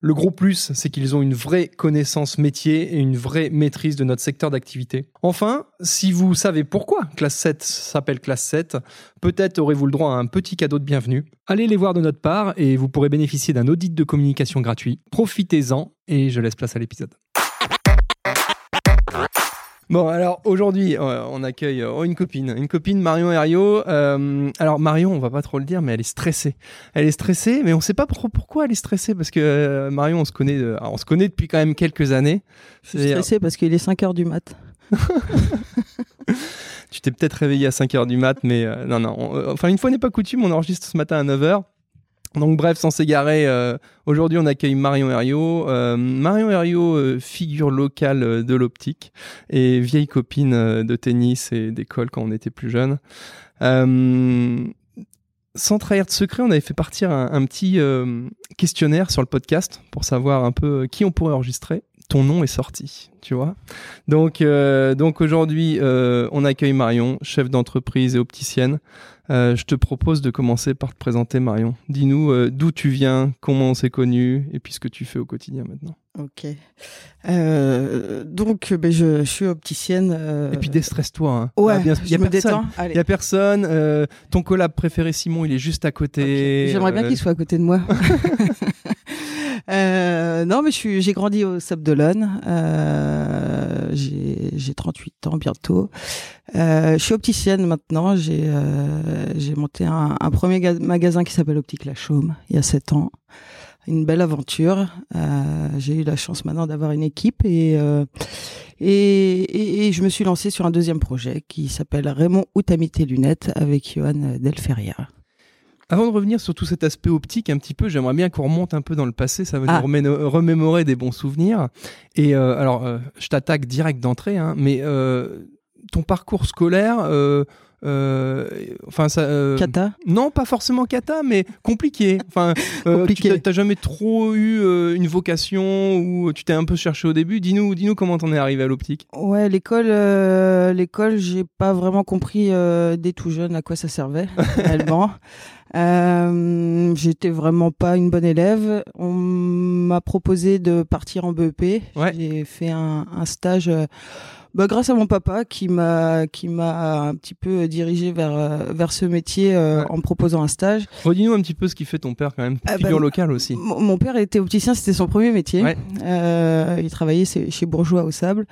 Le gros plus, c'est qu'ils ont une vraie connaissance métier et une vraie maîtrise de notre secteur d'activité. Enfin, si vous savez pourquoi Classe 7 s'appelle Classe 7, peut-être aurez-vous le droit à un petit cadeau de bienvenue. Allez les voir de notre part et vous pourrez bénéficier d'un audit de communication gratuit. Profitez-en et je laisse place à l'épisode. Bon, alors aujourd'hui, euh, on accueille euh, une copine, une copine Marion Herriot. Euh, alors Marion, on va pas trop le dire, mais elle est stressée. Elle est stressée, mais on sait pas trop pourquoi elle est stressée parce que euh, Marion, on se connaît, on se connaît depuis quand même quelques années. Je suis stressée parce qu'il est 5 heures du mat. Tu t'es peut-être réveillé à 5 heures du mat, mais non, non. on- enfin, une fois n'est pas coutume, on enregistre ce matin à 9 heures. Donc bref, sans s'égarer, euh, aujourd'hui on accueille Marion Herriot. Euh, Marion Herriot, euh, figure locale de l'optique et vieille copine de tennis et d'école quand on était plus jeune. Sans trahir de secret, on avait fait partir un, petit questionnaire sur le podcast pour savoir un peu qui on pourrait enregistrer. Ton nom est sorti, tu vois. Donc, euh, donc aujourd'hui, euh, on accueille Marion, chef d'entreprise et opticienne. Euh, je te propose de commencer par te présenter, Marion. Dis-nous d'où tu viens, comment on s'est connu, et puis ce que tu fais au quotidien maintenant. Ok. Donc, ben, je, je suis opticienne. Et puis déstresse-toi. Hein. ouais, Ah, bien- je y a me personne. Il y a personne. ton collab préféré, Simon, il est juste à côté. J'aimerais bien qu'il soit à côté de moi. Euh, non, mais j'ai grandi au Sable d'Olonne. Euh, j'ai, j'ai 38 ans bientôt. Euh, je suis opticienne maintenant. J'ai, euh, monté un, un premier ga- magasin qui s'appelle Optique La Chaume il y a 7 ans. Une belle aventure. Euh, j'ai eu la chance maintenant d'avoir une équipe et, euh, et, et, et je me suis lancée sur un deuxième projet qui s'appelle Raymond tes lunettes avec Johan Delferria. Avant de revenir sur tout cet aspect optique un petit peu, j'aimerais bien qu'on remonte un peu dans le passé, ça va Ah. nous remémorer des bons souvenirs. Et euh, alors, euh, je t'attaque direct d'entrée, hein, mais euh, ton parcours scolaire, euh, enfin ça... euh, Kata? non, pas forcément kata, mais compliqué. Enfin, euh, Compliqué. tu t'as- t'as jamais trop eu une vocation ou tu t'es un peu cherché au début. Dis-nous, dis-nous comment t'en es arrivé à l'optique. Ouais, l'école, l'école, j'ai pas vraiment compris dès tout jeune à quoi ça servait réellement. J'étais vraiment pas une bonne élève. On m'a proposé de partir en BEP. Ouais. J'ai fait un, un stage. Bah, grâce à mon papa qui m'a qui m'a un petit peu dirigé vers euh, vers ce métier euh, Ouais. en me proposant un stage. Redis-nous un petit peu ce qui fait ton père quand même, Ah, figure bah, locale aussi. Mon père était opticien, c'était son premier métier. Ouais. Euh, il travaillait chez Bourgeois au Sable.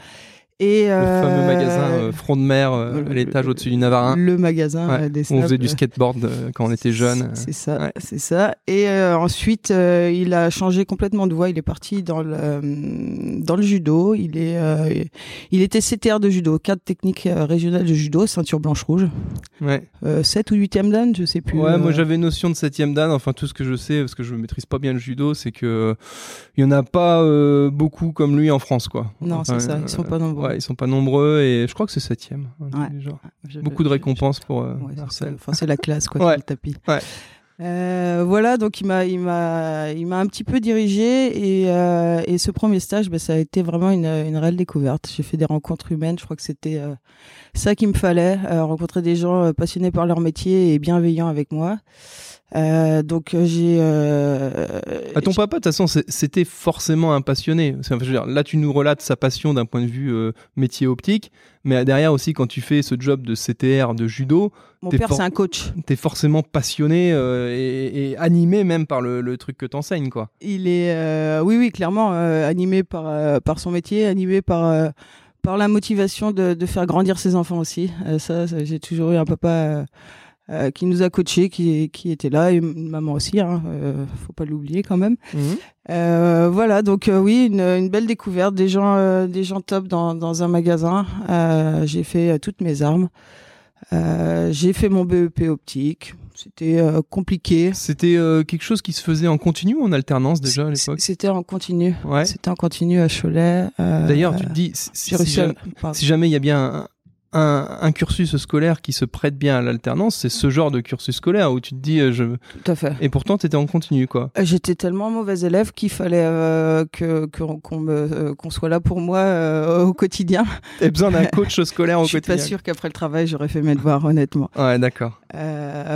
Et Le euh, fameux magasin euh, front de mer euh, le- à l'étage au-dessus du Navarin. Le magasin Ouais, des on faisait du skateboard quand on était jeune. C'est ça, Ouais. c'est ça. Et ensuite, il a changé complètement de voie. Il est parti dans le dans le judo. Il est il était CTR de judo, cadre technique régional de judo, ceinture blanche rouge, Ouais. euh, 7 ou 8e dan, je sais plus. Ouais, moi j'avais notion de septième dan. Enfin, tout ce que je sais, parce que je maîtrise pas bien le judo, c'est que il y en a pas beaucoup comme lui en France, quoi. Non, Enfin, c'est ça. Ils sont pas nombreux. Ouais, ils sont pas nombreux et je crois que c'est septième. Ouais. genre. Je- Beaucoup de je- récompenses pour euh, Ouais. Marcel. Enfin, c'est la classe, quoi, Ouais. le tapis. Euh, voilà, donc il m'a, il m'a, il m'a un petit peu dirigé et, euh, et ce premier stage, ben, ça a été vraiment une, une réelle découverte. J'ai fait des rencontres humaines. Je crois que c'était euh, ça qu'il me fallait, rencontrer des gens passionnés par leur métier et bienveillants avec moi. Euh, donc euh, j'ai. Euh, à ton papa, de toute façon, c'était forcément un passionné. Enfin, je veux dire, là, tu nous relates sa passion d'un point de vue euh, métier optique, mais derrière aussi, quand tu fais ce job de CTR, de judo, mon père c'est un coach. T'es forcément passionné et, et, animé même par le, le truc que t'enseignes, quoi. Il est, oui, oui, clairement animé par par son métier, animé par par la motivation de, de, faire grandir ses enfants aussi. ça, ça j'ai toujours eu un papa euh, qui nous a coachés, qui, qui était là, et maman aussi, hein, euh, faut pas l'oublier quand même. Mhm. Euh, voilà, donc euh, oui, une, une, belle découverte, des gens, des gens top dans, dans un magasin. j'ai fait toutes mes armes. j'ai fait mon BEP optique. C'était compliqué. C'était quelque chose qui se faisait en continu ou en alternance déjà à l'époque? C'était en continu. Ouais. C'était en continu à Cholet. D'ailleurs, tu te dis, si, si, jamais, si jamais il y a bien un, un, cursus scolaire qui se prête bien à l'alternance, c'est ce genre de cursus scolaire où tu te dis, euh, je. Tout à fait. Et pourtant, tu étais en continu, quoi. Euh, j'étais tellement mauvais élève qu'il fallait euh, que qu'on soit là pour moi au quotidien. T'as besoin d'un coach scolaire au quotidien. Je suis pas sûr qu'après le travail, j'aurais fait mes devoirs, honnêtement. Ouais, d'accord.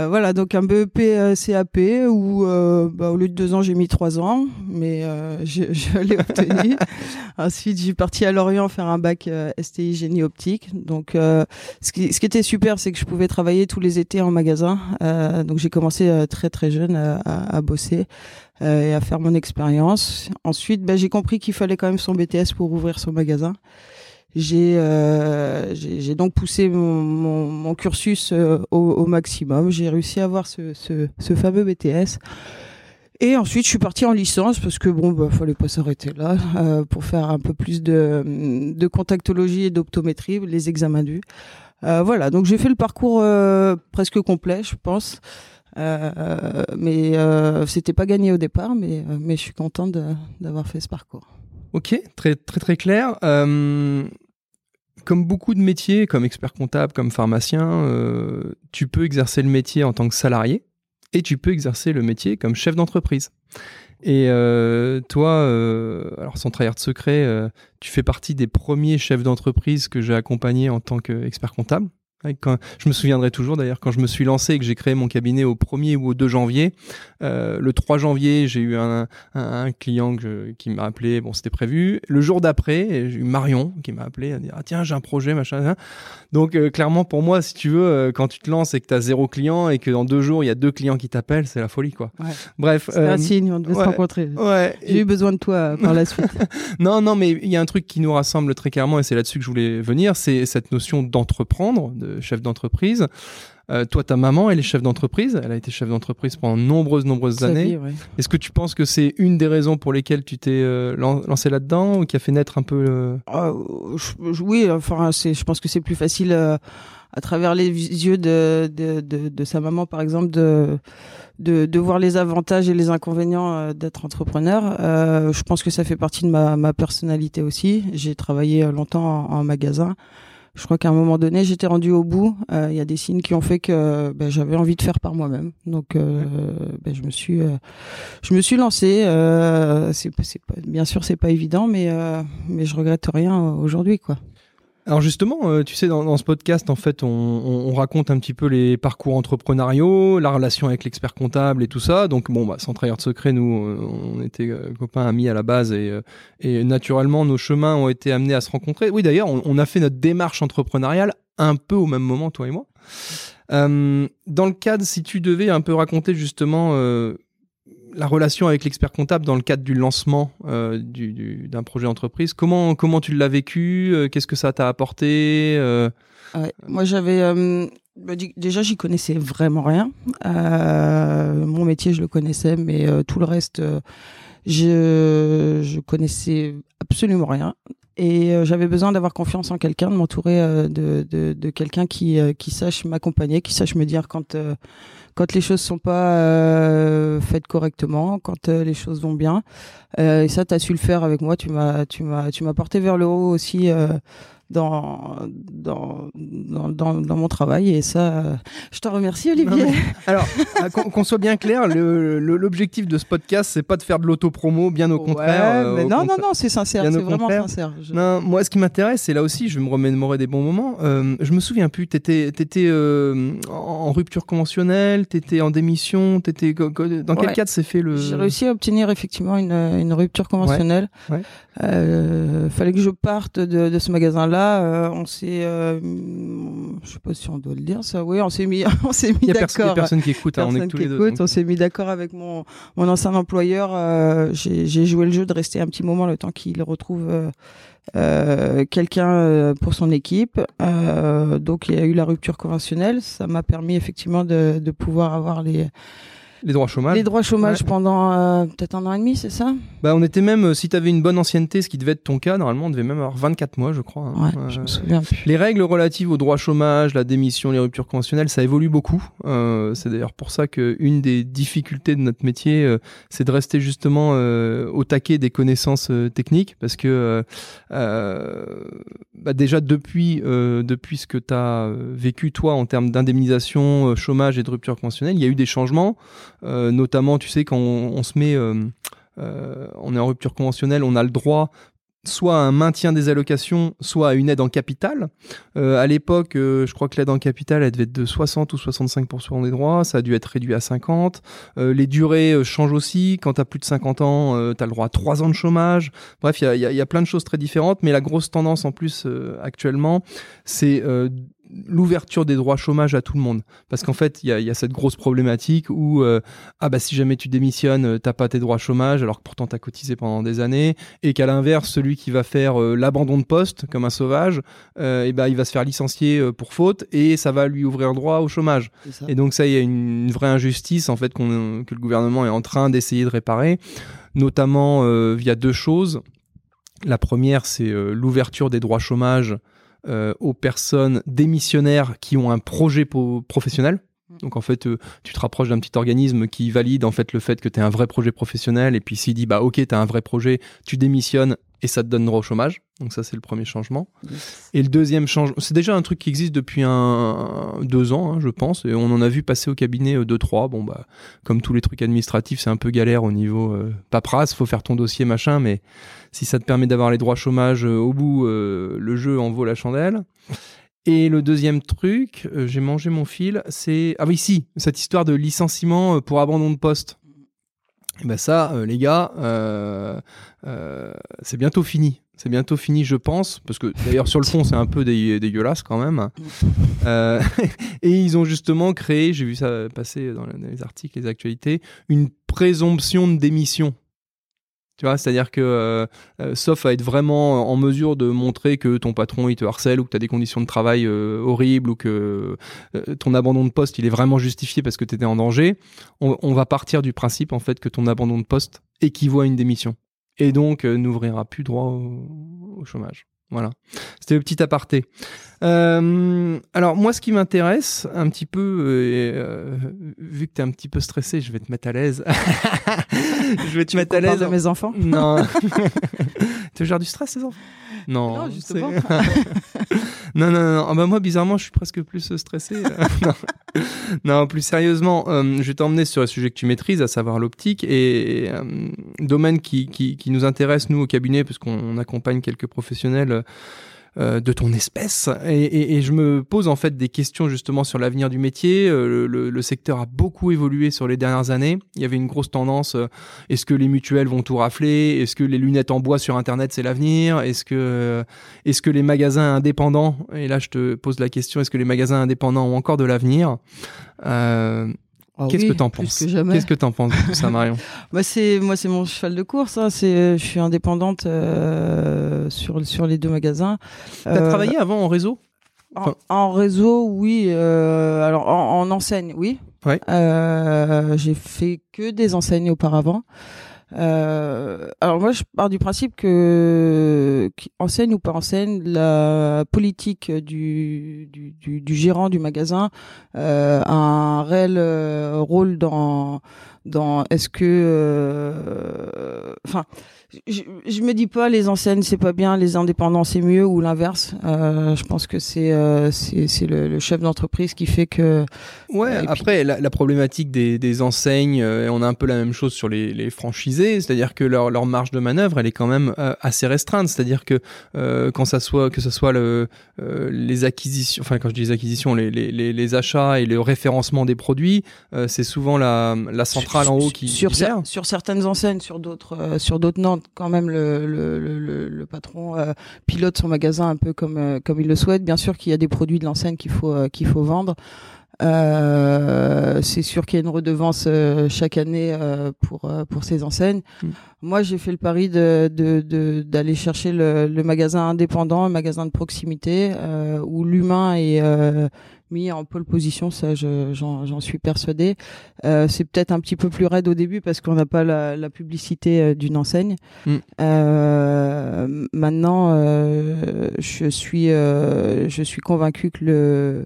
Voilà, donc un BEP CAP où bah, au lieu de deux ans, j'ai mis trois ans, mais je, je l'ai obtenu. Ensuite, j'ai parti à Lorient faire un bac STI génie optique, donc euh, ce, qui, ce, qui, était super, c'est que je pouvais travailler tous les étés en magasin. Euh, donc j'ai commencé euh, très très jeune à, à bosser et à faire mon expérience. Ensuite, ben, j'ai compris qu'il fallait quand même son BTS pour ouvrir son magasin. J'ai j'ai donc poussé mon, mon, mon cursus au, au, maximum. J'ai réussi à avoir ce, ce, ce fameux BTS. Et ensuite, je suis partie en licence parce que bon, bah, fallait pas s'arrêter là euh, pour faire un peu plus de, de contactologie et d'optométrie, les examens du. Euh, voilà, donc j'ai fait le parcours euh, presque complet, je pense. Euh, mais euh, c'était pas gagné au départ, mais mais je suis contente d'avoir fait ce parcours. Ok, très très très clair. comme beaucoup de métiers, comme expert comptable, comme pharmacien, tu peux exercer le métier en tant que salarié et tu peux exercer le métier comme chef d'entreprise. Et euh, toi, euh, alors sans trahir de secret, euh, tu fais partie des premiers chefs d'entreprise que j'ai accompagnés en tant qu'expert comptable. Quand, je me souviendrai toujours d'ailleurs quand je me suis lancé et que j'ai créé mon cabinet au 1er ou au 2 janvier. Euh, le 3 janvier, j'ai eu un, un, un client que, qui m'a appelé, bon c'était prévu. Le jour d'après, j'ai eu Marion qui m'a appelé à dire ah, tiens j'ai un projet machin. Donc euh, clairement pour moi, si tu veux, euh, quand tu te lances et que tu as zéro client et que dans deux jours il y a deux clients qui t'appellent, c'est la folie quoi. Ouais. Bref. C'est un signe, on devait se rencontrer. Ouais. J'ai eu besoin de toi par la suite. non non mais il y a un truc qui nous rassemble très clairement et c'est là-dessus que je voulais venir, c'est cette notion d'entreprendre, de chef d'entreprise. Euh, toi, ta maman, elle est chef d'entreprise. Elle a été chef d'entreprise pendant nombreuses, nombreuses années. Est-ce que tu penses que c'est une des raisons pour lesquelles tu t'es euh, lancé là-dedans ou qui a fait naître un peu euh, ah, Oui, enfin, je pense que c'est plus facile à travers les yeux de, de, de, de, sa maman, par exemple, de, de, de voir les avantages et les inconvénients d'être entrepreneur. je pense que ça fait partie de ma, ma personnalité aussi. J'ai travaillé longtemps en, en magasin je crois qu'à un moment donné, j'étais rendu au bout. Euh, il y a des signes qui ont fait que ben, j'avais envie de faire par moi-même. Donc, euh, ben, je me suis, euh, je me suis lancé. c'est, c'est pas, bien sûr, c'est pas évident, mais mais je regrette rien aujourd'hui, quoi. Alors justement, euh, tu sais, dans, ce podcast, en fait, on, raconte un petit peu les parcours entrepreneuriaux, la relation avec l'expert comptable et tout ça. Donc bon, bah, sans trahir de secret, nous, euh, on était euh, copains, amis à la base et, naturellement, nos chemins ont été amenés à se rencontrer. Oui, d'ailleurs, on, a fait notre démarche entrepreneuriale un peu au même moment, toi et moi. dans le cadre, si tu devais un peu raconter justement la relation avec l'expert comptable dans le cadre du lancement euh, du, d'un projet entreprise, comment, comment tu l'as vécu euh, Qu'est-ce que ça t'a apporté euh? Moi, j'avais. Bah, déjà, j'y connaissais vraiment rien. mon métier, je le connaissais, mais tout le reste, je, je connaissais absolument rien. Et j'avais besoin d'avoir confiance en quelqu'un, de m'entourer de, de, de quelqu'un qui, qui sache m'accompagner, qui sache me dire quand quand les choses sont pas euh, faites correctement, quand euh, les choses vont bien. Euh, et ça, tu as su le faire avec moi. Tu m'as, tu m'as, tu m'as porté vers le haut aussi dans dans, dans, dans, mon travail. Et ça, je te remercie, Olivier. alors, qu'on soit bien clair, l'objectif de ce podcast, c'est pas de faire de l'autopromo, bien au contraire. mais non, non, non, c'est sincère, c'est vraiment sincère. Non, moi, ce qui m'intéresse, c'est là aussi, je vais me remémorer des bons moments. je me souviens plus, tu étais, étais en rupture conventionnelle, tu étais en démission, étais, dans quel cadre s'est fait le... J'ai réussi à obtenir effectivement une, une rupture conventionnelle. Ouais. Euh, fallait que je parte de, de ce magasin-là. Euh, on s'est, euh, je sais pas si on doit le dire ça. Oui, on s'est mis, on s'est mis d'accord. Il y a personne qui écoute. Hein, on est tous les deux. On s'est mis d'accord avec mon mon ancien employeur. Euh, j'ai joué le jeu de rester un petit moment le temps qu'il retrouve. Euh, quelqu'un pour son équipe. Euh, donc il y a eu la rupture conventionnelle. Ça m'a permis effectivement de, de pouvoir avoir les les droits chômage Les droits chômage pendant euh, peut-être un an et demi, c'est ça? Bah on était même, euh, si tu avais une bonne ancienneté, ce qui devait être ton cas, normalement on devait même avoir 24 mois, je crois. Hein. Ouais, je me souviens. Les règles relatives aux droits chômage, la démission, les ruptures conventionnelles, ça évolue beaucoup. Euh, c'est d'ailleurs pour ça qu'une des difficultés de notre métier, c'est de rester justement au taquet des connaissances techniques, parce que bah, déjà depuis, depuis ce que tu as vécu toi en termes d'indemnisation, chômage et de rupture conventionnelle, il y a eu des changements. Euh, notamment, tu sais, quand on, se met, euh, euh, on est en rupture conventionnelle, on a le droit soit à un maintien des allocations, soit à une aide en capital. à l'époque, je crois que l'aide en capital, elle devait être de 60 ou 65% des droits, ça a dû être réduit à 50. les durées changent aussi, quand tu as plus de 50 ans, tu as le droit à 3 ans de chômage. Bref, il y a, plein de choses très différentes, mais la grosse tendance en plus actuellement, c'est l'ouverture des droits chômage à tout le monde. Parce qu'en fait, il y, a, cette grosse problématique où, euh, ah bah si jamais tu démissionnes, euh, t'as pas tes droits chômage, alors que pourtant t'as cotisé pendant des années, et qu'à l'inverse, celui qui va faire euh, l'abandon de poste, comme un sauvage, et ben il va se faire licencier pour faute, et ça va lui ouvrir un droit au chômage. Et donc ça, il y a une, vraie injustice, en fait, que le gouvernement est en train d'essayer de réparer, notamment via deux choses. La première, c'est l'ouverture des droits chômage aux personnes démissionnaires qui ont un projet professionnel. Mm. Donc en fait, euh, tu te rapproches d'un petit organisme qui valide en fait le fait que tu as un vrai projet professionnel et puis s'il dit bah OK, tu as un vrai projet, tu démissionnes et ça te donne droit au chômage. Donc ça c'est le premier changement. Et le deuxième changement, c'est déjà un truc qui existe depuis un, deux ans, hein, je pense, et on en a vu passer au cabinet euh, deux trois. Bon bah comme tous les trucs administratifs, c'est un peu galère au niveau euh, paperasse, faut faire ton dossier machin, mais si ça te permet d'avoir les droits chômage euh, au bout, euh, le jeu en vaut la chandelle. Et le deuxième truc, euh, j'ai mangé mon fil, c'est ah oui si cette histoire de licenciement pour abandon de poste. Et eh ben ça, les gars, c'est bientôt fini. C'est bientôt fini, je pense, parce que d'ailleurs sur le fond c'est un peu dégueulasse quand même. et ils ont justement créé, j'ai vu ça passer dans les articles, les actualités, une présomption de démission tu vois, c'est-à-dire que, euh, euh, sauf à être vraiment en mesure de montrer que ton patron il te harcèle ou que tu as des conditions de travail euh, horribles ou que ton abandon de poste il est vraiment justifié parce que tu étais en danger, on, va partir du principe en fait que ton abandon de poste équivaut à une démission et donc n'ouvrira plus droit au chômage. Voilà, c'était le petit aparté. Euh, alors moi, ce qui m'intéresse un petit peu, euh, euh vu que tu es un petit peu stressé, je vais te mettre à l'aise. je vais te mettre à l'aise. de mes enfants? Non. tu gères du stress, ces enfants? Non. Non, justement. non, non, non. Ah bah moi, bizarrement, je suis presque plus stressé. non. plus sérieusement, euh, je vais t'emmener sur un sujet que tu maîtrises, à savoir l'optique, et, domaine qui, qui, nous intéresse, nous, au cabinet, parce qu'on accompagne quelques professionnels euh, de ton espèce. Et, je me pose en fait des questions justement sur l'avenir du métier. Euh, le, secteur a beaucoup évolué sur les dernières années. Il y avait une grosse tendance. Euh, est-ce que les mutuelles vont tout rafler? Est-ce que les lunettes en bois sur Internet c'est l'avenir? Est-ce que, est-ce que les magasins indépendants Et là je te pose la question est-ce que les magasins indépendants ont encore de l'avenir? Ah Qu'est-ce que t'en penses Qu'est-ce que t'en penses de tout ça, Marion bah c'est moi, c'est mon cheval de course. Hein. C'est, je suis indépendante euh, sur sur les deux magasins. T'as euh, travaillé avant en réseau? en, réseau, oui. Euh, alors en, en, enseigne, oui. Ouais. Euh, j'ai fait que des enseignes auparavant. Euh, alors moi, je pars du principe que enseigne ou pas enseigne, la politique du, du, du, du gérant du magasin euh, a un réel euh, rôle dans dans est-ce que euh, enfin, je, je me dis pas les enseignes c'est pas bien, les indépendants c'est mieux ou l'inverse. Euh, je pense que c'est euh, c'est le, le chef d'entreprise qui fait que. Ouais. Puis- après, la, la problématique des, des enseignes, euh, on a un peu la même chose sur les, les franchisés, c'est-à-dire que leur, leur marge de manœuvre, elle est quand même euh, assez restreinte. C'est-à-dire que euh, quand ça soit que ce soit le, euh, les acquisitions, enfin quand je dis les acquisitions, les, les, les, achats et le référencement des produits, euh, c'est souvent la, la centrale en haut qui, sur cer- sur certaines enseignes, sur d'autres euh, sur d'autres non, quand même le le, le, le- le patron euh, pilote son magasin un peu comme euh, comme il le souhaite. Bien sûr qu'il y a des produits de l'enseigne qu'il faut euh, qu'il faut vendre. Euh, c'est sûr qu'il y a une redevance euh, chaque année euh, pour euh, pour ces enseignes. Mm. Moi, j'ai fait le pari de de- de- d'aller chercher le, le magasin indépendant, un magasin de proximité euh, où l'humain est euh, mis en pole position. Ça, je- j'en suis persuadée. Euh, c'est peut-être un petit peu plus raide au début parce qu'on n'a pas la, la publicité euh, d'une enseigne. Mm. Euh, maintenant, euh, je suis je suis convaincu que le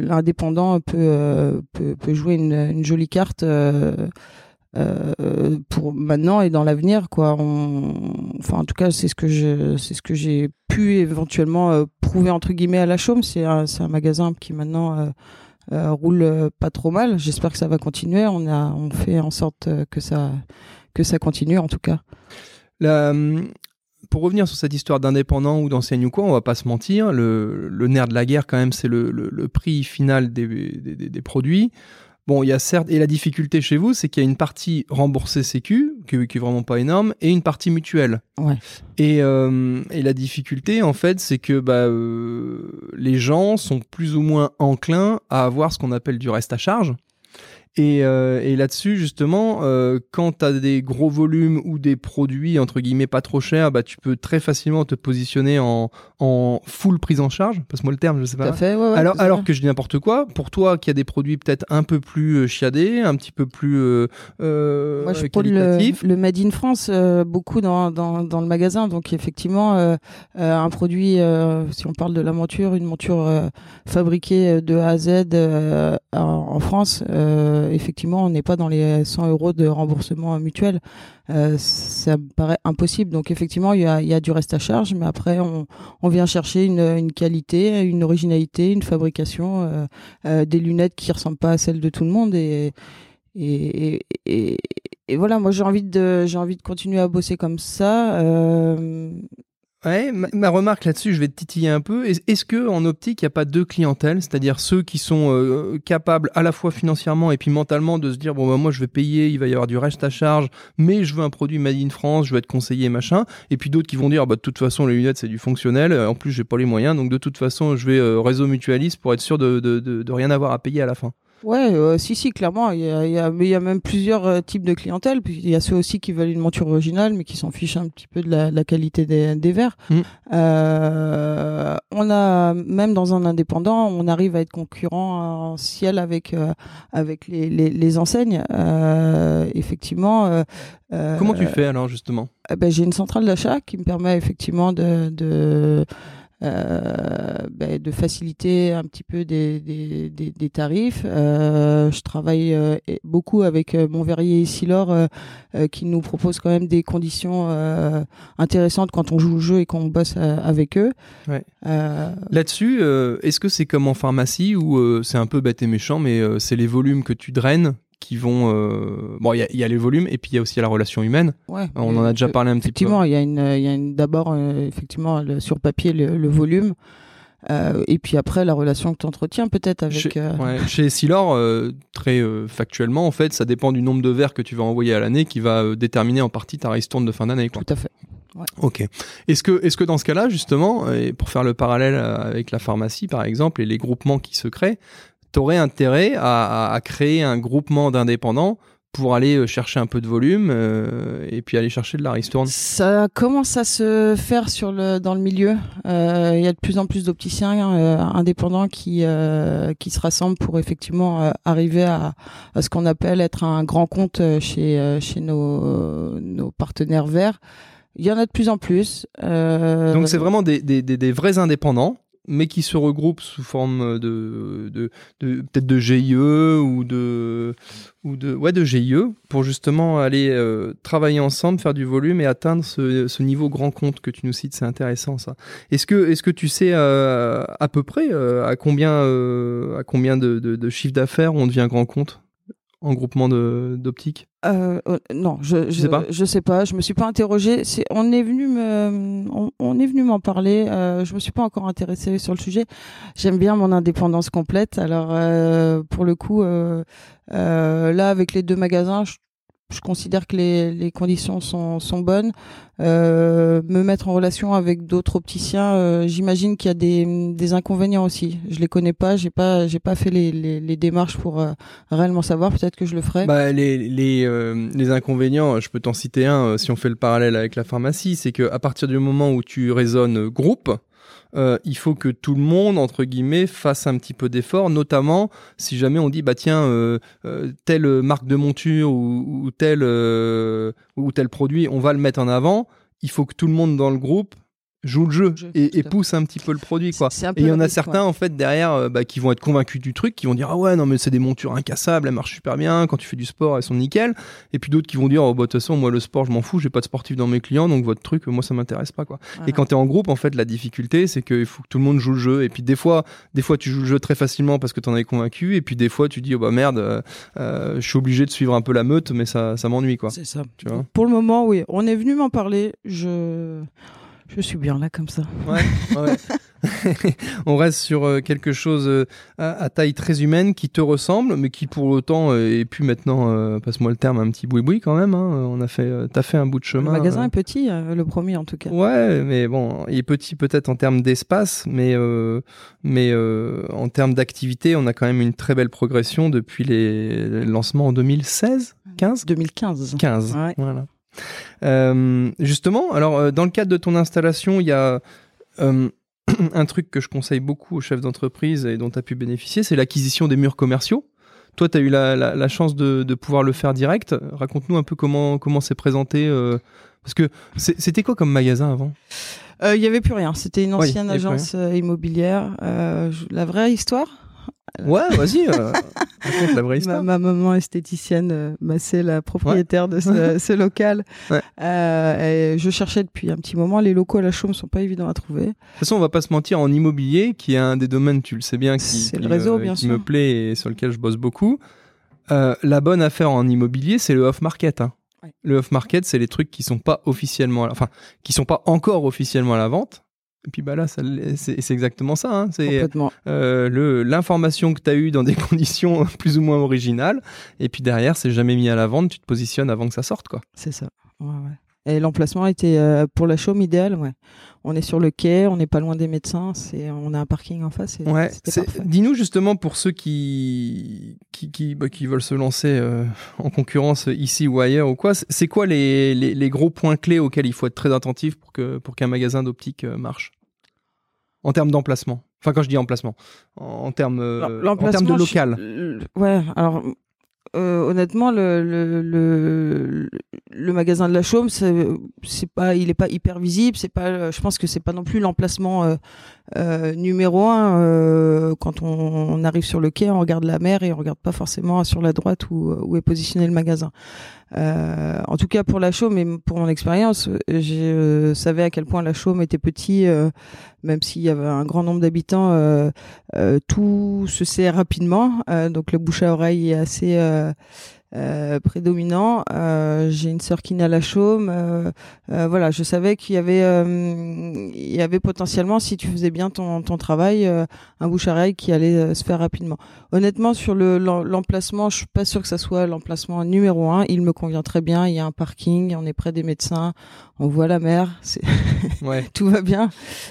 l'indépendant peut, peut peut jouer une, une jolie carte pour maintenant et dans l'avenir quoi. Enfin en tout cas c'est ce que c'est ce que j'ai pu éventuellement euh, prouver entre guillemets à la Chaume. C'est un un magasin qui maintenant euh, euh, roule euh, pas trop mal. J'espère que ça va continuer. On a on fait en sorte euh, que ça que ça continue en tout cas. Hum, pour revenir sur cette histoire d'indépendant ou d'enseigne ou quoi, on va pas se mentir, le, le nerf de la guerre quand même, c'est le, le- prix final des- des produits. Bon, il y a certes, et la difficulté chez vous, c'est qu'il y a une partie remboursée Sécu, qui, qui est vraiment pas énorme, et une partie mutuelle. Ouais. Et, euh, et la difficulté, en fait, c'est que bah, euh, les gens sont plus ou moins enclins à avoir ce qu'on appelle du reste à charge. Et, euh, et là-dessus, justement, euh, quand tu as des gros volumes ou des produits, entre guillemets, pas trop chers, bah, tu peux très facilement te positionner en, en full prise en charge. Passe-moi le terme, je sais Tout pas. à fait. Ouais, ouais, alors, alors que je dis n'importe quoi, pour toi qui a des produits peut-être un peu plus euh, chiadés, un petit peu plus euh, Moi, je prône le, qualitatifs. le Made in France beaucoup dans, dans, dans le magasin. Donc, effectivement, un produit, si on parle de la monture, une monture fabriquée de A à Z en, en France, euh, effectivement, on n'est pas dans les 100 euros de remboursement mutuel. Euh, ça me paraît impossible. Donc, effectivement, il y a, y a du reste à charge, mais après, on, on vient chercher une, une qualité, une originalité, une fabrication, euh, euh, des lunettes qui ressemblent pas à celles de tout le monde et et, et, voilà, moi j'ai envie de envie de continuer à bosser comme ça. Euh, Ouais, ma, ma remarque là-dessus, je vais te titiller un peu. Est- Est-ce que en optique, il n'y a pas deux clientèles, c'est-à-dire ceux qui sont euh, capables à la fois financièrement et puis mentalement de se dire bon bah moi je vais payer, il va y avoir du reste à charge, mais je veux un produit made in France, je veux être conseillé machin. Et puis d'autres qui vont dire bah de toute façon les lunettes c'est du fonctionnel, euh, en plus j'ai pas les moyens, donc de toute façon je vais euh, réseau mutualiste pour être sûr de, de, de, de rien avoir à payer à la fin. Ouais, euh, si si, clairement, il y a, y a mais il y a même plusieurs euh, types de clientèle. Puis il y a ceux aussi qui veulent une monture originale, mais qui s'en fichent un petit peu de la, de la qualité des, des verres. Mm. Euh, on a même dans un indépendant, on arrive à être concurrent en ciel avec euh, avec les, les, les enseignes. Effectivement. Comment tu fais alors justement? Eh ben, j'ai une centrale d'achat qui me permet effectivement de de, euh, ben, de faciliter un petit peu des, des, des, des tarifs. Euh, je travaille euh, et- beaucoup avec euh, mon verrier Isilor euh, euh, qui nous propose quand même des conditions euh, intéressantes quand on joue le jeu et qu'on bosse avec eux. Ouais. Euh, Là-dessus, euh, est-ce que c'est comme en pharmacie où euh, c'est un peu bête et méchant, mais euh, c'est les volumes que tu draines qui vont. euh, Bon, il y a- il y, a les volumes et puis il y a aussi la relation humaine. ouais, On en a déjà parlé un petit peu. Effectivement, il y a une, il y a une d'abord euh, effectivement le- sur papier le, le volume. Euh, et puis après la relation que tu entretiens peut-être avec Chez, ouais, chez Silor, très factuellement, en fait, ça dépend du nombre de verres que tu vas envoyer à l'année qui va déterminer en partie ta ristourne de fin d'année. tout à fait Ok. Est-ce que, est-ce que dans ce cas-là, justement, et pour faire le parallèle avec la pharmacie, par exemple, et les groupements qui se créent, t'aurais intérêt à, à- à créer un groupement d'indépendants pour aller euh, chercher un peu de volume euh, et puis aller chercher de la ristourne Ça commence à se faire sur le dans le milieu. Euh, Il y a de plus en plus d'opticiens euh, indépendants qui qui se rassemblent pour effectivement arriver à, à ce qu'on appelle être un grand compte chez chez nos nos partenaires verts. Il y en a de plus en plus. Donc c'est vraiment des, des, des, des vrais indépendants mais qui se regroupent sous forme de, de, peut-être de GIE ou de ou de ouais de GIE pour justement aller euh, travailler ensemble, faire du volume et atteindre ce, niveau grand compte que tu nous cites. C'est intéressant ça. Est-ce que tu sais euh, à peu près euh, à combien à combien de, de, de chiffre d'affaires on devient grand compte? En groupement d'optique? Euh, non, je, je, sais pas? Je sais pas. Je me suis pas interrogé. C'est, on est venu me, on, est venu m'en parler. Euh, je me suis pas encore intéressé sur le sujet. J'aime bien mon indépendance complète. Alors euh, pour le coup, euh, là avec les deux magasins, je je considère que les, les conditions sont, sont bonnes. Euh, me mettre en relation avec d'autres opticiens, euh, j'imagine qu'il y a des, des, inconvénients aussi. Je les connais pas, j'ai pas j'ai pas fait les, les, les démarches pour euh, réellement savoir. Peut-être que je le ferai. Bah, les les, euh, inconvénients, je peux t'en citer un. si on fait le parallèle avec la pharmacie, c'est que à partir du moment où tu raisonnes groupe, euh, il faut que tout le monde, entre guillemets, fasse un petit peu d'effort, notamment si jamais on dit, bah tiens, euh, euh, telle marque de monture ou, ou tel, ou tel produit, on va le mettre en avant, il faut que tout le monde dans le groupe joue le jeu, et, pousse un petit peu le produit quoi. Et il y en a certains en fait derrière euh, bah, qui vont être convaincus du truc, qui vont dire ah ouais non mais c'est des montures incassables, elles marchent super bien, quand tu fais du sport elles sont nickel. Et puis d'autres qui vont dire oh bah de toute façon moi le sport je m'en fous, j'ai pas de sportif dans mes clients donc votre truc moi ça m'intéresse pas quoi. Et quand tu es en groupe en fait la difficulté c'est qu'il faut que tout le monde joue le jeu et puis des fois des fois tu joues le jeu très facilement parce que tu en es convaincu et puis des fois tu dis oh bah merde euh, euh, je suis obligé de suivre un peu la meute mais ça ça m'ennuie quoi. C'est ça. Tu vois? Pour le moment oui, on est venu m'en parler, je je suis bien là comme ça. Ouais, ouais. on reste sur euh, quelque chose euh, à, taille très humaine qui te ressemble, mais qui pour autant euh, est plus maintenant, passe-moi le terme, un petit boui-boui quand même. Hein. On a fait, t'as fait un bout de chemin. Le magasin est petit, le premier en tout cas. Ouais, mais bon, il est petit peut-être en termes d'espace, mais mais en termes d'activité, on a quand même une très belle progression depuis les lancements en 2016, 15, 2015. 15. Voilà. Euh, justement, alors euh, dans le cadre de ton installation, il y a euh, un truc que je conseille beaucoup aux chefs d'entreprise et dont tu as pu bénéficier, c'est l'acquisition des murs commerciaux. Toi, tu as eu la, chance de, pouvoir le faire direct. Raconte-nous un peu comment comment c'est présenté. parce que c'était quoi comme magasin avant? Il n'y avait plus rien. C'était une ancienne agence immobilière. la vraie histoire? Ouais, vas-y, euh, la vraie histoire. Ma, maman esthéticienne, euh, c'est la propriétaire de ce, local. Euh, et je cherchais depuis un petit moment. Les locaux à la Chaume sont pas évidents à trouver. De toute façon, on va pas se mentir, en immobilier, qui est un des domaines, tu le sais bien, qui, le réseau, bien me plaît et sur lequel je bosse beaucoup. la bonne affaire en immobilier, c'est le off-market. Hein. Le off-market, c'est les trucs qui sont pas officiellement, enfin, qui sont pas encore officiellement à la vente, et puis bah là, c'est exactement ça. Hein. C'est euh, l'information que tu as eue dans des conditions plus ou moins originales. Et puis derrière, c'est jamais mis à la vente. Tu te positionnes avant que ça sorte. quoi. C'est ça. Ouais, ouais. Et l'emplacement était euh, pour la chaume idéal. Ouais. On est sur le quai, on n'est pas loin des médecins, on a un parking en face. Ouais, dis-nous justement pour ceux qui qui, qui, bah, qui veulent se lancer euh, en concurrence ici ou ailleurs ou quoi, c'est quoi les, les, les, gros points clés auxquels il faut être très attentif pour que pour qu'un magasin d'optique euh, marche? En termes d'emplacement. Enfin, quand je dis emplacement, en, termes, en termes de local. ouais, alors euh, honnêtement, le, le, le, le, magasin de la Chaume, c'est pas, il est pas hyper visible. C'est pas, je pense que c'est pas non plus l'emplacement euh, euh, numéro un. Euh, quand on, on, arrive sur le quai, on regarde la mer et on regarde pas forcément sur la droite où, où est positionné le magasin. Euh, en tout cas pour la Chaume, et pour mon expérience, je savais à quel point la Chaume était petit, même s'il y avait un grand nombre d'habitants. tout se sait rapidement, donc le bouche à oreille est assez euh, prédominant. Euh, j'ai une sœur qui naît à la Chaume. Euh, voilà, je savais qu'il y avait, il y avait potentiellement, si tu faisais bien ton, ton travail, un bouche à oreille qui allait se faire rapidement. Honnêtement, sur le l'emplacement, je suis pas sûr que ça soit l'emplacement numéro un. Il me convient très bien. Il y a un parking, on est près des médecins, on voit la mer, c'est ouais. tout va bien.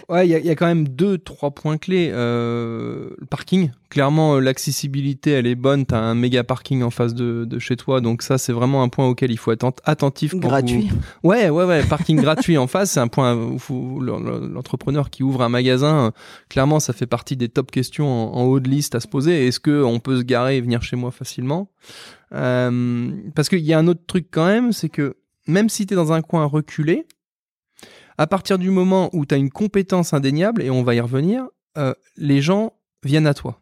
Ouais, il y, y a, quand même deux, trois points clés. le parking, clairement euh, l'accessibilité elle est bonne t'as un méga parking en face de, de chez toi. Donc ça c'est vraiment un point auquel il faut être attentif gratuit. ouais ouais ouais parking gratuit en face c'est un point où l'entrepreneur qui ouvre un magasin clairement ça fait partie des top questions en, haut de liste à se poser. Est-ce que on peut se garer et venir chez moi facilement? Euh, parce qu'il y a un autre truc quand même c'est que même si tu es dans un coin reculé à partir du moment où tu as une compétence indéniable et on va y revenir euh, les gens viennent à toi.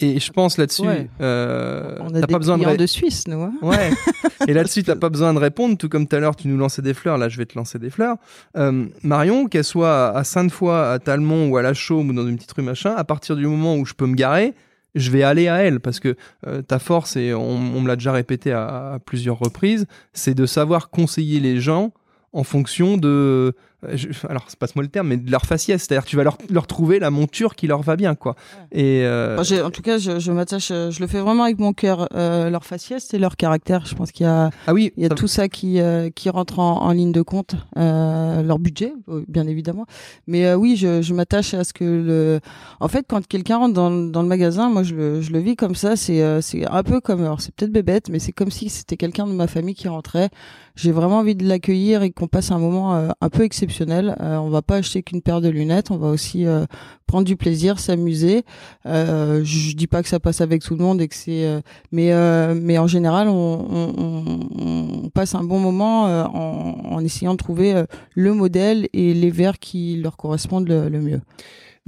Et je pense là-dessus, Ouais. euh, On a t'as des pas besoin de, de Suisse, nous. hein. Ouais. Et là-dessus, t'as pas besoin de répondre, tout comme tout à l'heure, tu nous lançais des fleurs, là, je vais te lancer des fleurs. Euh, Marion, qu'elle soit à Sainte-Foy, à Talmont ou à La Chaume ou dans une petite rue machin, à partir du moment où je peux me garer, je vais aller à elle parce que euh, ta force, et on, on me l'a déjà répété à, à plusieurs reprises, c'est de savoir conseiller les gens en fonction de. Euh, je- alors, c'est passe-moi le terme, mais de leur faciès. C'est-à-dire, tu vas leur, leur trouver la monture qui leur va bien, quoi. Et. euh, en tout cas, je, je m'attache, euh, je le fais vraiment avec mon cœur. Euh, leur faciès et leur caractère. Je pense qu'il y a, ah oui, il y a ça- tout ça qui, euh, qui rentre en, en ligne de compte. Euh, leur budget, bien évidemment. Mais euh, oui, je, je m'attache à ce que le. En fait, quand quelqu'un rentre dans, dans le magasin, moi, je le, je le vis comme ça. C'est, euh, c'est un peu comme, alors c'est peut-être bébête, mais c'est comme si c'était quelqu'un de ma famille qui rentrait. J'ai vraiment envie de l'accueillir et qu'on passe un moment euh, un peu exceptionnel. Euh, on va pas acheter qu'une paire de lunettes, on va aussi euh, prendre du plaisir, s'amuser. Euh, je, dis pas que ça passe avec tout le monde et que c'est, mais en général, on, passe un bon moment en, essayant de trouver le modèle et les verres qui leur correspondent le mieux.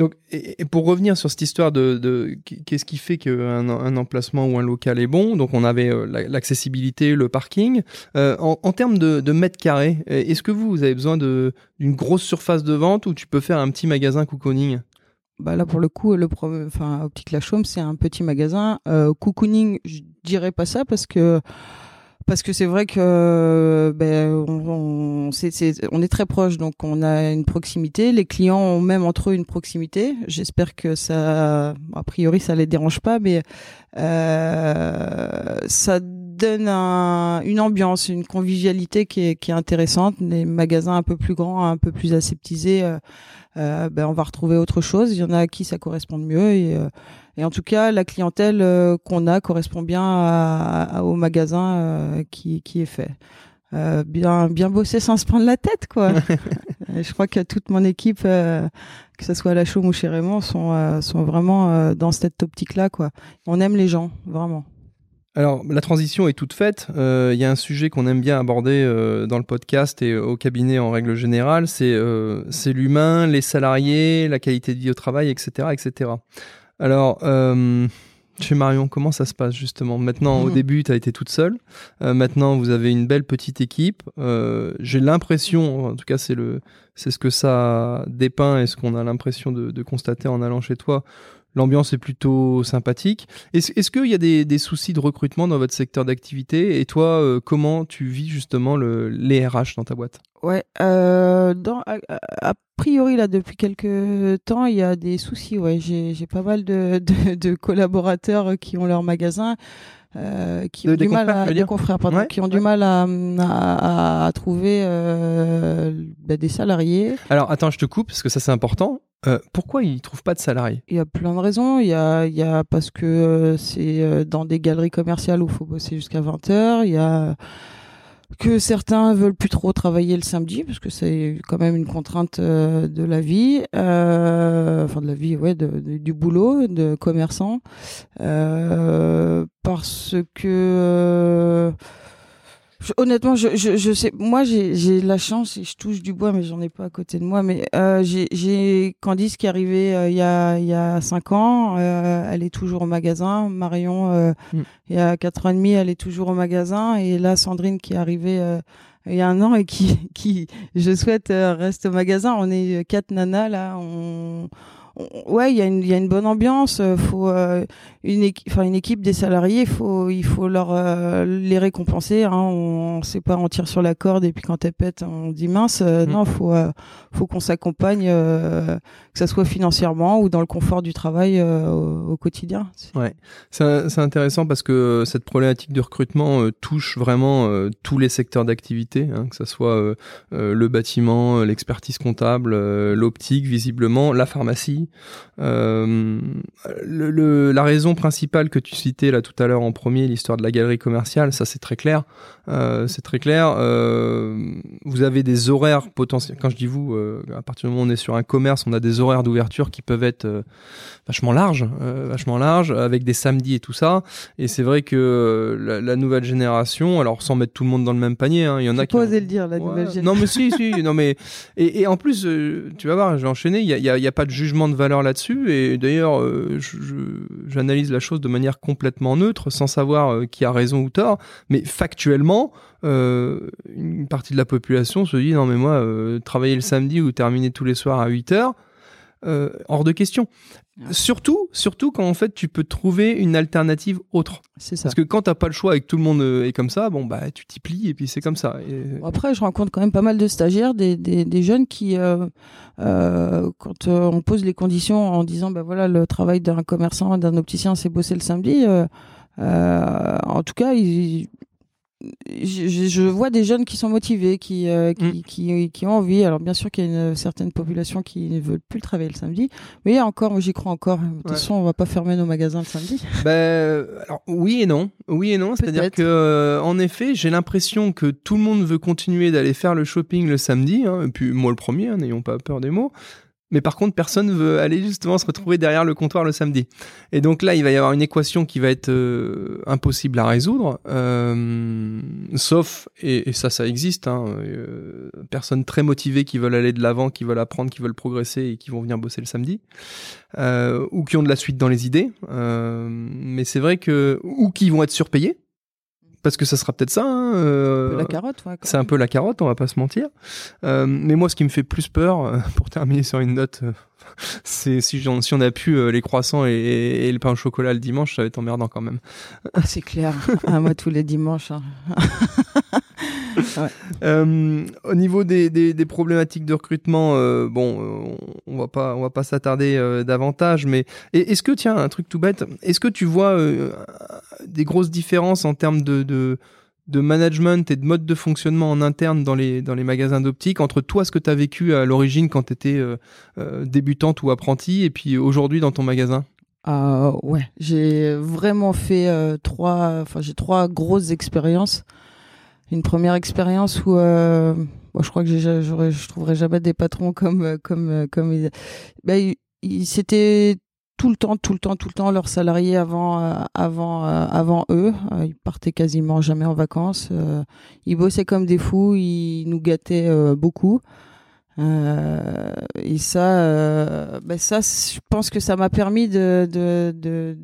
Donc, et, pour revenir sur cette histoire de, qu'est-ce qui fait qu'un un emplacement ou un local est bon, donc on avait euh, la- l'accessibilité, le parking. Euh, en, termes de, mètres carrés, euh, est-ce que vous, avez besoin d'une grosse surface de vente ou tu peux faire un petit magasin cocooning? Bah là pour le coup, le enfin Optique La Chaume, c'est un petit magasin. Euh, cocooning, je dirais pas ça parce que parce que c'est vrai que ben on, on, c'est- on est très proche, donc on a une proximité. Les clients ont même entre eux une proximité. J'espère que ça, a priori, ça les dérange pas, mais euh, ça donne un- une ambiance, une convivialité qui est, qui est intéressante. Les magasins un peu plus grands, un peu plus aseptisés. euh, euh, ben on va retrouver autre chose. Il y en a à qui ça correspond mieux et, euh, et en tout cas la clientèle euh, qu'on a correspond bien à- à- au magasin euh, qui, qui est fait. Euh, bien bien bosser sans se prendre la tête quoi. Et je crois que toute mon équipe, que ce soit à la Chaume ou chez Raymond, sont sont vraiment dans cette optique là quoi. On aime les gens vraiment. Alors, la transition est toute faite. Euh, Il y a un sujet qu'on aime bien aborder euh, dans le podcast et au cabinet en règle générale, c'est euh, c'est l'humain, les salariés, la qualité de vie au travail, etc. etc. Alors, euh, chez Marion, comment ça se passe justement? Maintenant, au Mhm. début, tu as été toute seule. Euh, maintenant, vous avez une belle petite équipe. Euh, J'ai l'impression, en tout cas, c'est le, c'est ce que ça dépeint et ce qu'on a l'impression de, de constater en allant chez toi. L'ambiance est plutôt sympathique. Est-ce est-ce qu'il y a des, des soucis de recrutement dans votre secteur d'activité? Et toi, euh, comment tu vis justement le, les RH dans ta boîte? Ouais, euh, dans, a, priori là depuis quelques temps il y a des soucis. Ouais, j'ai j'ai pas mal de, de, de collaborateurs qui ont leur magasin, euh, qui De- ont du mal à pardon, Ouais, qui ont ouais. du mal à à, à trouver euh, bah, des salariés. Alors, attends, je te coupe parce que ça c'est important. Euh, pourquoi ils trouvent pas de salariés? Il y a plein de raisons. Il y a, il y a parce que euh, c'est euh, dans des galeries commerciales où il faut bosser jusqu'à 20 heures. Il y a que certains veulent plus trop travailler le samedi parce que c'est quand même une contrainte euh, de la vie, euh, enfin de la vie, ouais, de, du boulot, de commerçant, euh, parce que euh, je- honnêtement, je, je, je sais, moi j'ai j'ai la chance et je touche du bois, mais j'en ai pas à côté de moi. Mais euh, j'ai j'ai Candice qui est arrivée euh, il y a il y a cinq ans, euh, elle est toujours au magasin. Marion, euh, Mm. il y a quatre ans et demi, elle est toujours au magasin. Et là, Sandrine qui est arrivée euh, il y a un an et qui qui je souhaite euh, reste au magasin. On est quatre nanas là, on on- ouais, il y a une il y a une bonne ambiance. euh, Faut euh, une équipe, enfin une équipe des salariés, il faut il faut leur euh, les récompenser. Hein. On, on sait pas, on tire sur la corde et puis quand elle pète, on dit mince. Euh, Mm. Non, faut faut qu'on s'accompagne, que ça soit financièrement ou dans le confort du travail au, au quotidien. C'est c'est intéressant parce que cette problématique de recrutement touche vraiment tous les secteurs d'activité, hein, que ce soit le bâtiment, l'expertise comptable, l'optique visiblement, la pharmacie. Euh, le, le- la raison principale que tu citais là tout à l'heure en premier, l'histoire de la galerie commerciale, ça c'est très clair. Euh, c'est très clair. Euh, vous avez des horaires potentiels. Quand je dis vous, à partir du moment où on est sur un commerce, on a des horaires d'ouverture qui peuvent être vachement larges, vachement larges, avec des samedis et tout ça. Et c'est vrai que la, la nouvelle génération, alors sans mettre tout le monde dans le même panier, hein, il y en a qui oser le dire, la Ouais. nouvelle génération. Non mais si, si, non mais et, et en plus, tu vas voir, je vais enchaîner. Il y a, a pas de jugement de valeur là-dessus. Et d'ailleurs, euh, j'analyse la chose de manière complètement neutre, sans savoir euh, qui a raison ou tort. Mais factuellement, une partie de la population se dit non mais moi, travailler le samedi ou terminer tous les soirs à 8 heures, hors de question. Surtout, surtout quand en fait tu peux trouver une alternative autre. C'est ça. Parce que quand t'as pas le choix et que tout le monde euh, est comme ça, bon bah tu t'y plies et puis c'est comme ça. Après, je rencontre quand même pas mal de stagiaires, des, des, jeunes qui, euh, euh, quand on pose les conditions en disant bah voilà le travail d'un commerçant, d'un opticien, c'est bosser le samedi. en tout cas, ils, je, je, vois des jeunes qui sont motivés, qui, euh, qui, mm. qui, qui, ont envie. Alors bien sûr qu'il y a une certaine population qui ne veut plus travailler le samedi, mais il y a encore, j'y crois encore. De toute façon, on va pas fermer nos magasins le samedi. Ben, alors oui et non, oui et non. C'est-à-dire que, euh, en effet, j'ai l'impression que tout le monde veut continuer d'aller faire le shopping le samedi. Hein, et puis moi le premier, hein, n'ayons pas peur des mots. Mais par contre, personne veut aller justement se retrouver derrière le comptoir le samedi. Et donc là, il va y avoir une équation qui va être euh, impossible à résoudre, euh, sauf, et, ça, ça existe, hein, euh, personnes très motivées qui veulent aller de l'avant, qui veulent apprendre, qui veulent progresser et qui vont venir bosser le samedi, ou qui ont de la suite dans les idées. Mais c'est vrai que, ou qui vont être surpayés parce que ça sera peut-être ça. Hein, euh, la carotte, ouais, C'est un peu la carotte, on va pas se mentir. Euh, mais moi, ce qui me fait plus peur, euh, pour terminer sur une note, euh, c'est si, on, si on a pu les croissants et, le pain au chocolat le dimanche, ça va être emmerdant quand même. Ah, c'est clair. ah, moi, tous les dimanches. Hein. Euh, au niveau des, des, problématiques de recrutement, euh, bon, on va pas, on va pas s'attarder euh, davantage, mais est-ce que, tiens, un truc tout bête, est-ce que tu vois des grosses différences en termes de, de, de, management et de mode de fonctionnement en interne dans les, dans les magasins d'optique entre toi, ce que tu as vécu à l'origine quand tu étais débutante ou apprentie, et puis aujourd'hui dans ton magasin? Ah ouais, j'ai vraiment fait trois, enfin j'ai trois grosses expériences une première expérience où euh, je crois que je trouverai jamais des patrons comme euh, comme euh, comme ils, bah, c'était tout le temps, tout le temps, tout le temps leurs salariés avant, euh, avant, avant eux. ils partaient quasiment jamais en vacances. ils bossaient comme des fous. Ils nous gâtaient beaucoup. et ça, bah, ça, je pense que ça m'a permis de, de, de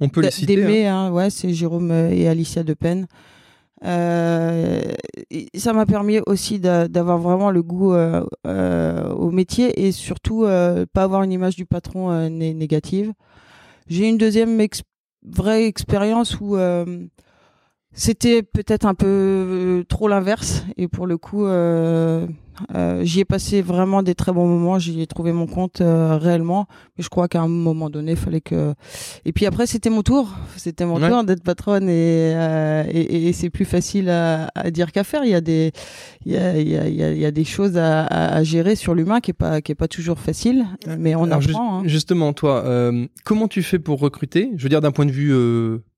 d'aimer. Hein. hein. ouais, c'est Jérôme et Alicia de Pen. Euh, ça m'a permis aussi d'avoir vraiment le goût euh, euh, au métier et surtout pas avoir une image du patron négative. J'ai une deuxième vraie expérience où c'était peut-être un peu trop l'inverse et pour le coup euh, j'y ai passé vraiment des très bons moments. J'y ai trouvé mon compte euh, réellement. Mais je crois qu'à un moment donné, il fallait que. Et puis après, c'était mon tour. C'était mon tour d'être patronne et, euh, et, et c'est plus facile à, à dire qu'à faire. Il y a des, il y a, il y a, il y a des choses à, à gérer sur l'humain qui est pas, qui est pas toujours facile. Mais on apprend. Hein. Justement, toi, comment tu fais pour recruter? Je veux dire d'un point de vue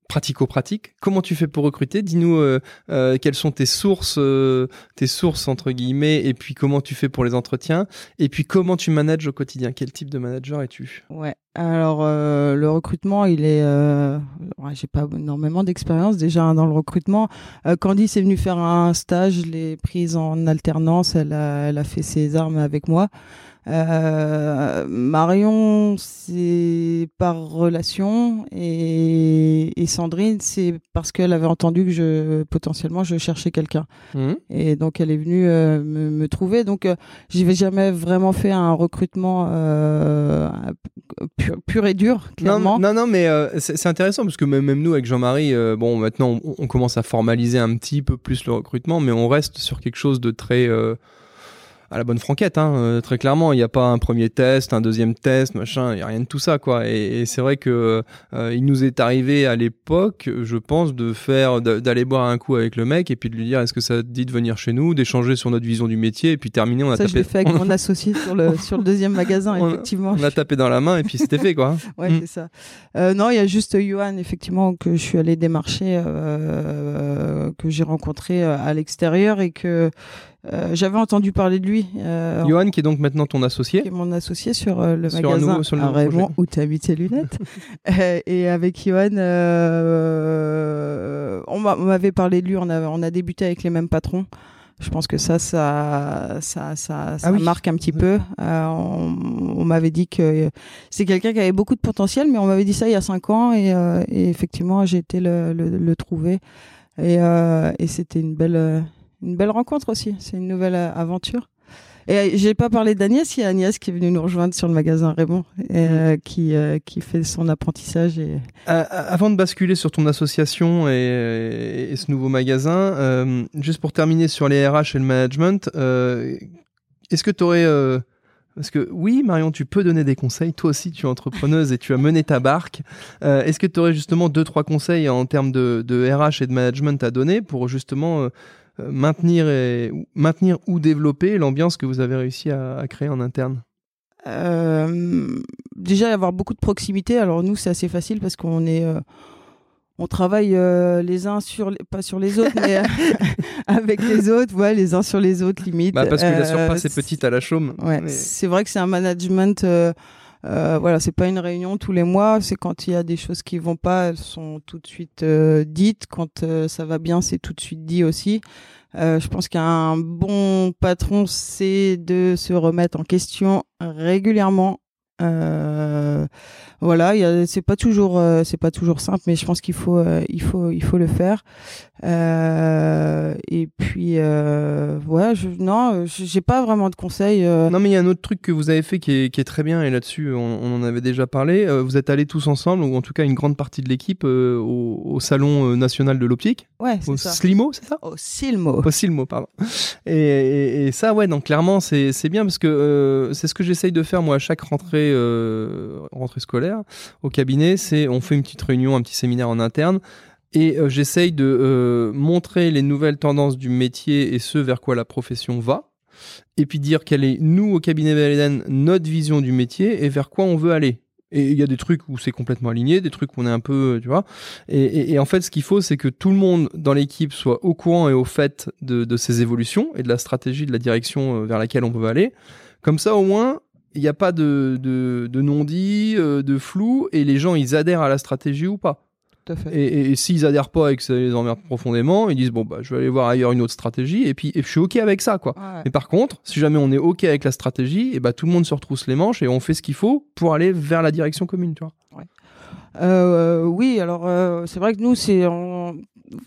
pratico-pratique. Comment tu fais pour recruter? Dis-nous euh, euh, quelles sont tes sources, euh, tes sources entre guillemets, et puis comment tu fais pour les entretiens, et puis comment tu manages au quotidien? Quel type de manager es-tu? Ouais. Alors le recrutement, il est, ouais, j'ai pas énormément d'expérience déjà dans le recrutement. Candice est venue faire un stage, je l'ai prise en alternance. Elle a, elle a fait ses armes avec moi. Euh, Marion, c'est par relation et, Sandrine, c'est parce qu'elle avait entendu que je potentiellement je cherchais quelqu'un. Mmh. Et donc elle est venue euh, me, trouver. Donc euh, j'avais jamais vraiment fait un recrutement euh, pur, et dur, clairement. Non, non, mais c'est intéressant parce que même, même nous avec Jean-Marie, bon maintenant on, on, commence à formaliser un petit peu plus le recrutement, mais on reste sur quelque chose de très à la bonne franquette, hein, euh, très clairement. Il n'y a pas un premier test, un deuxième test, machin, il n'y a rien de tout ça, quoi. Et, c'est vrai que euh, il nous est arrivé à l'époque, je pense, de faire, d'aller boire un coup avec le mec et puis de lui dire est-ce que ça te dit de venir chez nous, d'échanger sur notre vision du métier et puis terminer, on a ça, tapé. je l'ai fait avec mon associé sur le sur le deuxième magasin, effectivement. On a tapé dans la main et puis c'était fait, quoi. ouais, mm. c'est ça. Euh, non, il y a juste Johan, effectivement, que je suis allé démarcher, que j'ai rencontré à l'extérieur et que euh, j'avais entendu parler de lui. Euh, Johan, qui est donc maintenant ton associé. Qui est mon associé sur euh, le magasin sur le Raymond, où tu mis tes lunettes. et avec Johan, on m'avait parlé de lui, on a, on a débuté avec les mêmes patrons. Je pense que ça, ça, ça, ça, ça Ah oui. marque un petit peu. Euh, on on m'avait dit que c'est quelqu'un qui avait beaucoup de potentiel, mais on m'avait dit ça il y a cinq ans et, euh, et effectivement, j'ai été le, le, le trouver. Et, euh, et c'était une belle, euh, une belle rencontre aussi. C'est une nouvelle euh, aventure. Et euh, j'ai pas parlé d'Agnès, il y a Agnès qui est venue nous rejoindre sur le magasin Raymond, et, euh, qui, euh, qui fait son apprentissage. Et... Euh, avant de basculer sur ton association et, et ce nouveau magasin, juste pour terminer sur les RH et le management, est-ce que tu aurais... parce que oui, Marion, tu peux donner des conseils. Toi aussi, tu es entrepreneuse et tu as mené ta barque. Euh, Est-ce que tu aurais justement deux, trois conseils en termes de, de RH et de management à donner pour justement euh, maintenir, et, ou- maintenir ou développer l'ambiance que vous avez réussi à, à créer en interne? Euh, déjà avoir beaucoup de proximité. Alors nous, c'est assez facile parce qu'on est, euh, on travaille euh, les uns sur, les, pas sur les autres, mais euh, avec les autres, ouais, les uns sur les autres limite. bah, Parce que la Euh, surface est petite à la chaume. Ouais, Mais- c'est vrai que c'est un management. Euh, voilà, c'est pas une réunion tous les mois. C'est quand il y a des choses qui vont pas, elles sont tout de suite euh, dites. Quand euh, ça va bien, c'est tout de suite dit aussi. Euh, je pense qu'un bon patron, c'est de se remettre en question régulièrement. Euh, voilà, c'est pas toujours, euh, c'est pas toujours simple, mais je pense qu'il faut, euh, il faut, il faut le faire. Et puis, ouais, je, non, j'ai pas vraiment de conseils. Non, mais il y a un autre truc que vous avez fait qui est, qui est très bien, et là-dessus, on, on en avait déjà parlé. Vous êtes allés tous ensemble, ou en tout cas une grande partie de l'équipe, au, au Salon national de l'optique, ouais, au c'est ça. Slimo, c'est ça? Au Silmo. Au Silmo, pardon. Et, et- et ça, ouais, donc clairement, c'est c'est bien parce que c'est ce que j'essaye de faire, moi, à chaque rentrée, euh, rentrée scolaire au cabinet. C'est on fait une petite réunion, un petit séminaire en interne. Et euh, j'essaye de euh, montrer les nouvelles tendances du métier et ce vers quoi la profession va. Et puis dire quelle est, nous, au cabinet Belleden, notre vision du métier et vers quoi on veut aller. Et il y a des trucs où c'est complètement aligné, des trucs où on est un peu, tu vois. Et, en fait, ce qu'il faut, c'est que tout le monde dans l'équipe soit au courant et au fait de, de ces évolutions et de la stratégie, de la direction vers laquelle on veut aller. Comme ça, au moins, il n'y a pas de, de, de non-dit, euh, de flou, et les gens, ils adhèrent à la stratégie ou pas. Tout à fait. Et, et- et s'ils adhèrent pas et que ça les emmerde profondément, ils disent bon bah je vais aller voir ailleurs une autre stratégie et puis et je suis ok avec ça quoi. Ouais. Mais par contre, si jamais on est ok avec la stratégie, et bah tout le monde se retrousse les manches et on fait ce qu'il faut pour aller vers la direction commune, tu vois. Euh, oui, alors euh, c'est vrai que nous, c'est on-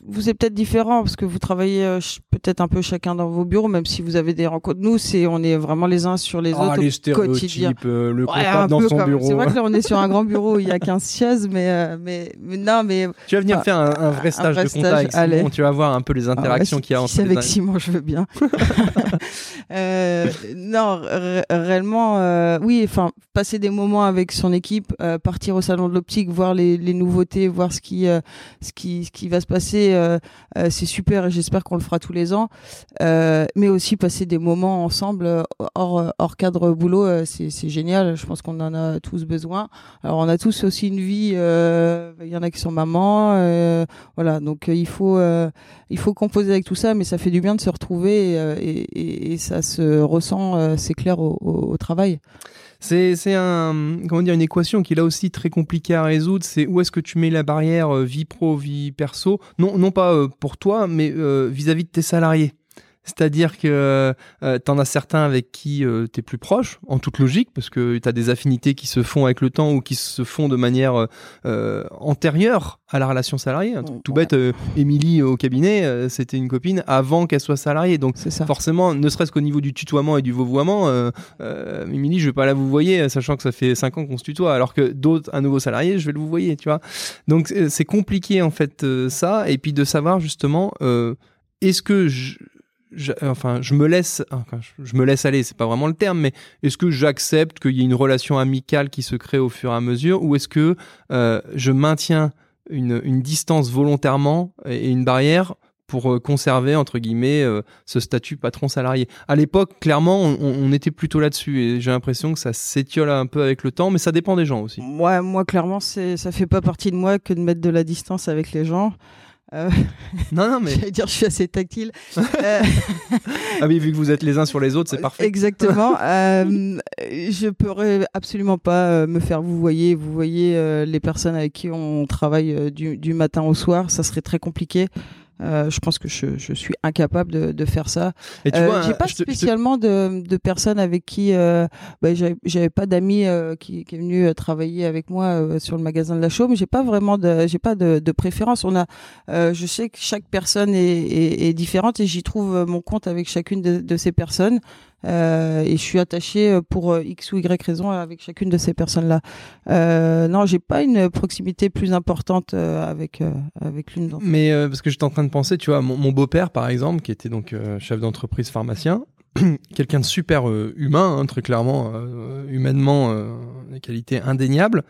vous c'est peut-être différent parce que vous travaillez euh, peut-être un peu chacun dans vos bureaux, même si vous avez des rencontres. Nous, c'est on est vraiment les uns sur les autres au quotidien. euh, le Ouais, un C'est vrai que là, on est sur un grand bureau où il y a 15 chaises, mais, euh, mais, mais non, mais Tu vas venir Ah, faire un, un vrai stage vrai de stage, contact avec allez. Simon, tu vas voir un peu les interactions Ah ouais, qu'il y a entre si les avec Simon, je veux bien. Euh, non, ré- réellement, euh, oui. Enfin, passer des moments avec son équipe, euh, partir au salon de l'optique, voir les, nouveautés, voir ce qui, euh, ce qui, ce qui va se passer, euh, euh, c'est super. Et j'espère qu'on le fera tous les ans. Mais aussi passer des moments ensemble hors, hors cadre boulot, c'est génial. Je pense qu'on en a tous besoin. Alors, on a tous aussi une vie. Il y en a qui sont mamans, euh, voilà. Donc, il faut. il faut composer avec tout ça, mais ça fait du bien de se retrouver et, ça se ressent, c'est clair, au travail. C'est c'est un comment dire une équation qui est là aussi très compliquée à résoudre. C'est où est-ce que tu mets la barrière euh, vie pro vie perso? Non non pas euh, pour toi, mais euh, vis-à-vis de tes salariés. C'est-à-dire que euh, tu en as certains avec qui tu es plus proche, en toute logique, parce que tu as des affinités qui se font avec le temps ou qui se font de manière euh, euh, antérieure à la relation salariée. Un truc tout Ouais. bête, euh, Émilie au cabinet, euh, c'était une copine avant qu'elle soit salariée. Donc ça. forcément, ne serait-ce qu'au niveau du tutoiement et du vouvoiement, euh, euh, Émilie, je vais pas la vous voyer, sachant que ça fait 5 ans qu'on se tutoie, alors que d'autres, un nouveau salarié, je vais le vous voyer, tu vois. Donc c'est compliqué en fait euh, ça, et puis de savoir justement, euh, est-ce que je, je- enfin, je me laisse, je, me laisse aller, c'est pas vraiment le terme, mais est-ce que j'accepte qu'il y ait une relation amicale qui se crée au fur et à mesure, ou est-ce que euh, je maintiens une, distance volontairement et une barrière pour euh, conserver entre guillemets euh, ce statut patron salarié? À l'époque, clairement, on, on était plutôt là-dessus et j'ai l'impression que ça s'étiole un peu avec le temps, mais ça dépend des gens aussi. Moi, moi, clairement, c'est, ça fait pas partie de moi que de mettre de la distance avec les gens. Euh, Non, non, mais J'allais dire, je suis assez tactile. Euh, ah oui, vu que vous êtes les uns sur les autres, c'est parfait. Exactement. Euh, je pourrais absolument pas euh, me faire vous voyez, vous voyez euh, les personnes avec qui on travaille euh, du, du matin au soir, ça serait très compliqué. Je pense que je, je, suis incapable de, de faire ça. Et tu vois, j'ai pas te- spécialement de, de personnes avec qui euh, bah, j'avais pas d'amis euh, qui, qui est venu euh, travailler avec moi euh, sur le magasin de la Chaume. J'ai pas vraiment de j'ai pas de, de préférence. On a euh, je sais que chaque personne est, est, est différente et j'y trouve euh, mon compte avec chacune de, de ces personnes. Euh, et je suis attachée euh, pour euh, x ou y raison avec chacune de ces personnes-là. Euh, non, j'ai pas une proximité plus importante avec avec l'une d'entre Mais euh, parce que j'étais en train de penser, tu vois, mon, beau-père, par exemple, qui était donc chef d'entreprise pharmacien, quelqu'un de super humain, hein, très clairement, humainement, des qualités indéniables.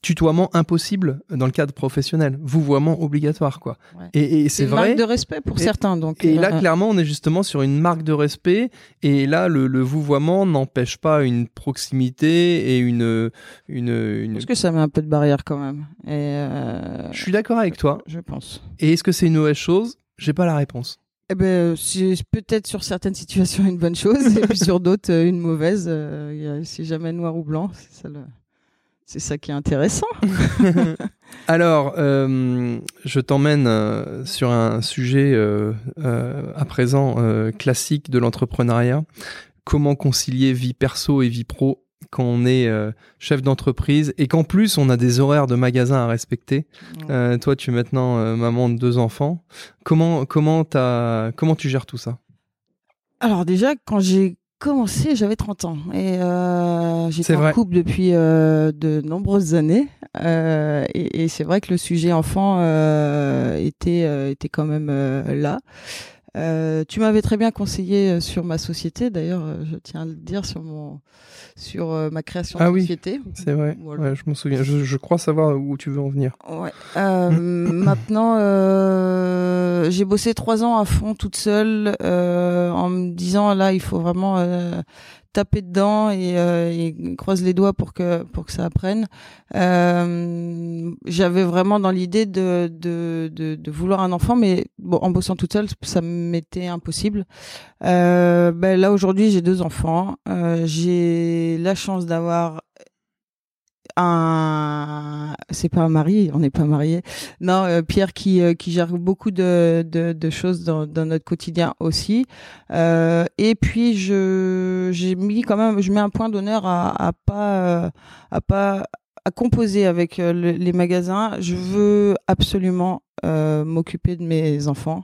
Tutoiement impossible dans le cadre professionnel, vouvoiement obligatoire, quoi. Ouais. Et, et c'est une vrai. marque de respect pour Et- certains. Donc Et là, euh, clairement, on est justement sur une marque de respect. Et là, le, le vouvoiement n'empêche pas une proximité et une, une, une... Parce que ça met un peu de barrière quand même. Et euh, Je suis d'accord avec toi. je pense. Et est-ce que c'est une mauvaise chose? J'ai pas la réponse. Eh ben, c'est peut-être sur certaines situations une bonne chose, et puis sur d'autres euh, une mauvaise. Euh, il y a- c'est jamais noir ou blanc. C'est ça, le- c'est ça qui est intéressant. Alors, euh, je t'emmène euh, sur un sujet euh, euh, à présent euh, classique de l'entrepreneuriat. Comment concilier vie perso et vie pro quand on est euh, chef d'entreprise et qu'en plus on a des horaires de magasin à respecter. Euh, toi, tu es maintenant euh, maman de deux enfants. Comment comment comment tu gères tout ça? Alors déjà, quand j'ai commencé, j'avais 30 ans et euh, j'étais en vrai. couple depuis euh, de nombreuses années. Euh, et et c'est vrai que le sujet enfant euh, était euh, était quand même euh, là. Euh, tu m'avais très bien conseillé euh, sur ma société, d'ailleurs, euh, je tiens à le dire sur mon sur euh, ma création Ah de oui. société. C'est vrai. Voilà. Ouais, je m'en souviens. Je, je crois savoir où tu veux en venir. Ouais. Euh, maintenant, euh, j'ai bossé trois ans à fond toute seule euh, en me disant là, il faut vraiment euh, taper dedans et, euh, et croise les doigts pour que pour que ça apprenne. Euh, J'avais vraiment dans l'idée de, de, de de vouloir un enfant, mais bon, en bossant toute seule, ça m'était impossible. Euh, ben là aujourd'hui, j'ai deux enfants. Euh, j'ai la chance d'avoir un c'est pas un mari on n'est pas mariés. Non euh, Pierre qui euh, qui gère beaucoup de de, de choses dans, dans notre quotidien aussi. Euh, et puis je j'ai mis quand même je mets un point d'honneur à à pas euh, à pas à composer avec le- les magasins. Je veux absolument m'occuper de mes enfants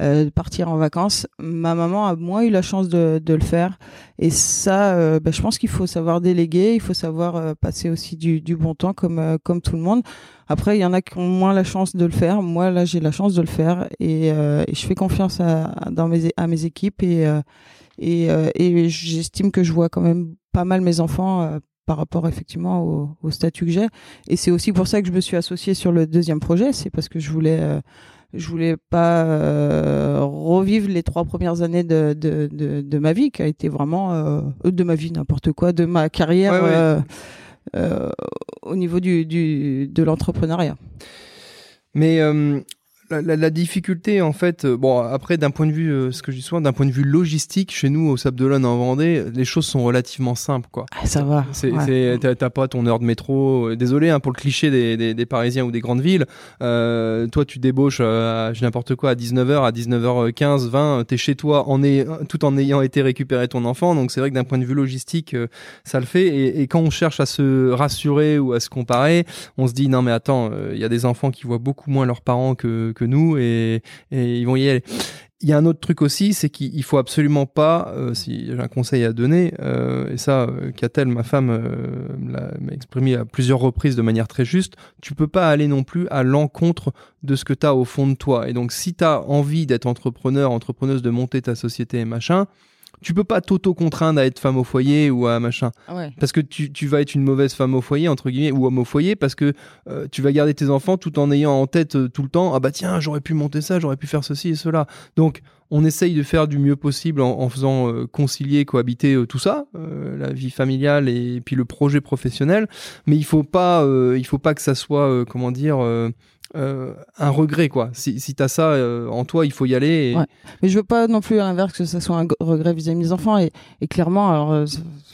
euh, partir en vacances ma maman a moins eu la chance de de le faire et ça, euh, bah, je pense qu'il faut savoir déléguer, il faut savoir euh, passer aussi du, du bon temps comme euh, comme tout le monde. Après, il y en a qui ont moins la chance de le faire. Moi, là, j'ai la chance de le faire et, euh, et je fais confiance à, dans mes, à mes équipes et euh, et, et j'estime que je vois quand même pas mal mes enfants par rapport effectivement au, au statut que j'ai. Et c'est aussi pour ça que je me suis associée sur le deuxième projet. C'est parce que je voulais euh, je voulais pas euh, revivre les trois premières années de, de, de, de ma vie, qui a été vraiment euh, de ma vie, n'importe quoi, de ma carrière Ouais, ouais. euh, euh, au niveau du, du, de l'entrepreneuriat. Mais euh, la, difficulté, en fait, euh, bon, après, d'un point de vue, euh, ce que je dis souvent, d'un point de vue logistique, chez nous, au Sable d'Olonne, en Vendée, les choses sont relativement simples, quoi. Ah, ça va. C'est, ouais. c'est- t'as, pas ton heure de métro. Désolé hein, pour le cliché des, des, des Parisiens ou des grandes villes. Euh, toi, tu débauches, dis n'importe quoi, à 19h, à 19h15, 20, t'es chez toi en ay- tout en ayant été récupéré ton enfant. Donc c'est vrai que d'un point de vue logistique, ça le fait. Et, et quand on cherche à se rassurer ou à se comparer, on se dit non mais attends, il y a des enfants qui voient beaucoup moins leurs parents que, que nous et, ils vont y aller. Il y a un autre truc aussi, c'est qu'il il faut absolument pas, euh, si j'ai un conseil à donner, euh, et ça, euh, Catel, ma femme, m'a exprimé à plusieurs reprises de manière très juste, tu peux pas aller non plus à l'encontre de ce que tu as au fond de toi. Et donc, si tu as envie d'être entrepreneur, entrepreneuse, de monter ta société et machin, tu peux pas t'auto-contraindre à être femme au foyer ou à machin. Ah ouais. Parce que tu, tu vas être une mauvaise femme au foyer, entre guillemets, ou homme au foyer, parce que euh, tu vas garder tes enfants tout en ayant en tête euh, tout le temps, ah bah tiens, j'aurais pu monter ça, j'aurais pu faire ceci et cela. Donc, on essaye de faire du mieux possible en, en faisant euh, concilier, cohabiter euh, tout ça, euh, la vie familiale et puis le projet professionnel. Mais il faut pas, il faut pas que ça soit, comment dire, euh, un regret, quoi. Si, si tu ça euh, en toi, il faut y aller. Ouais. Mais je veux pas non plus l'inverse que ça soit un regret vis-à-vis des enfants. Et, et clairement, alors euh,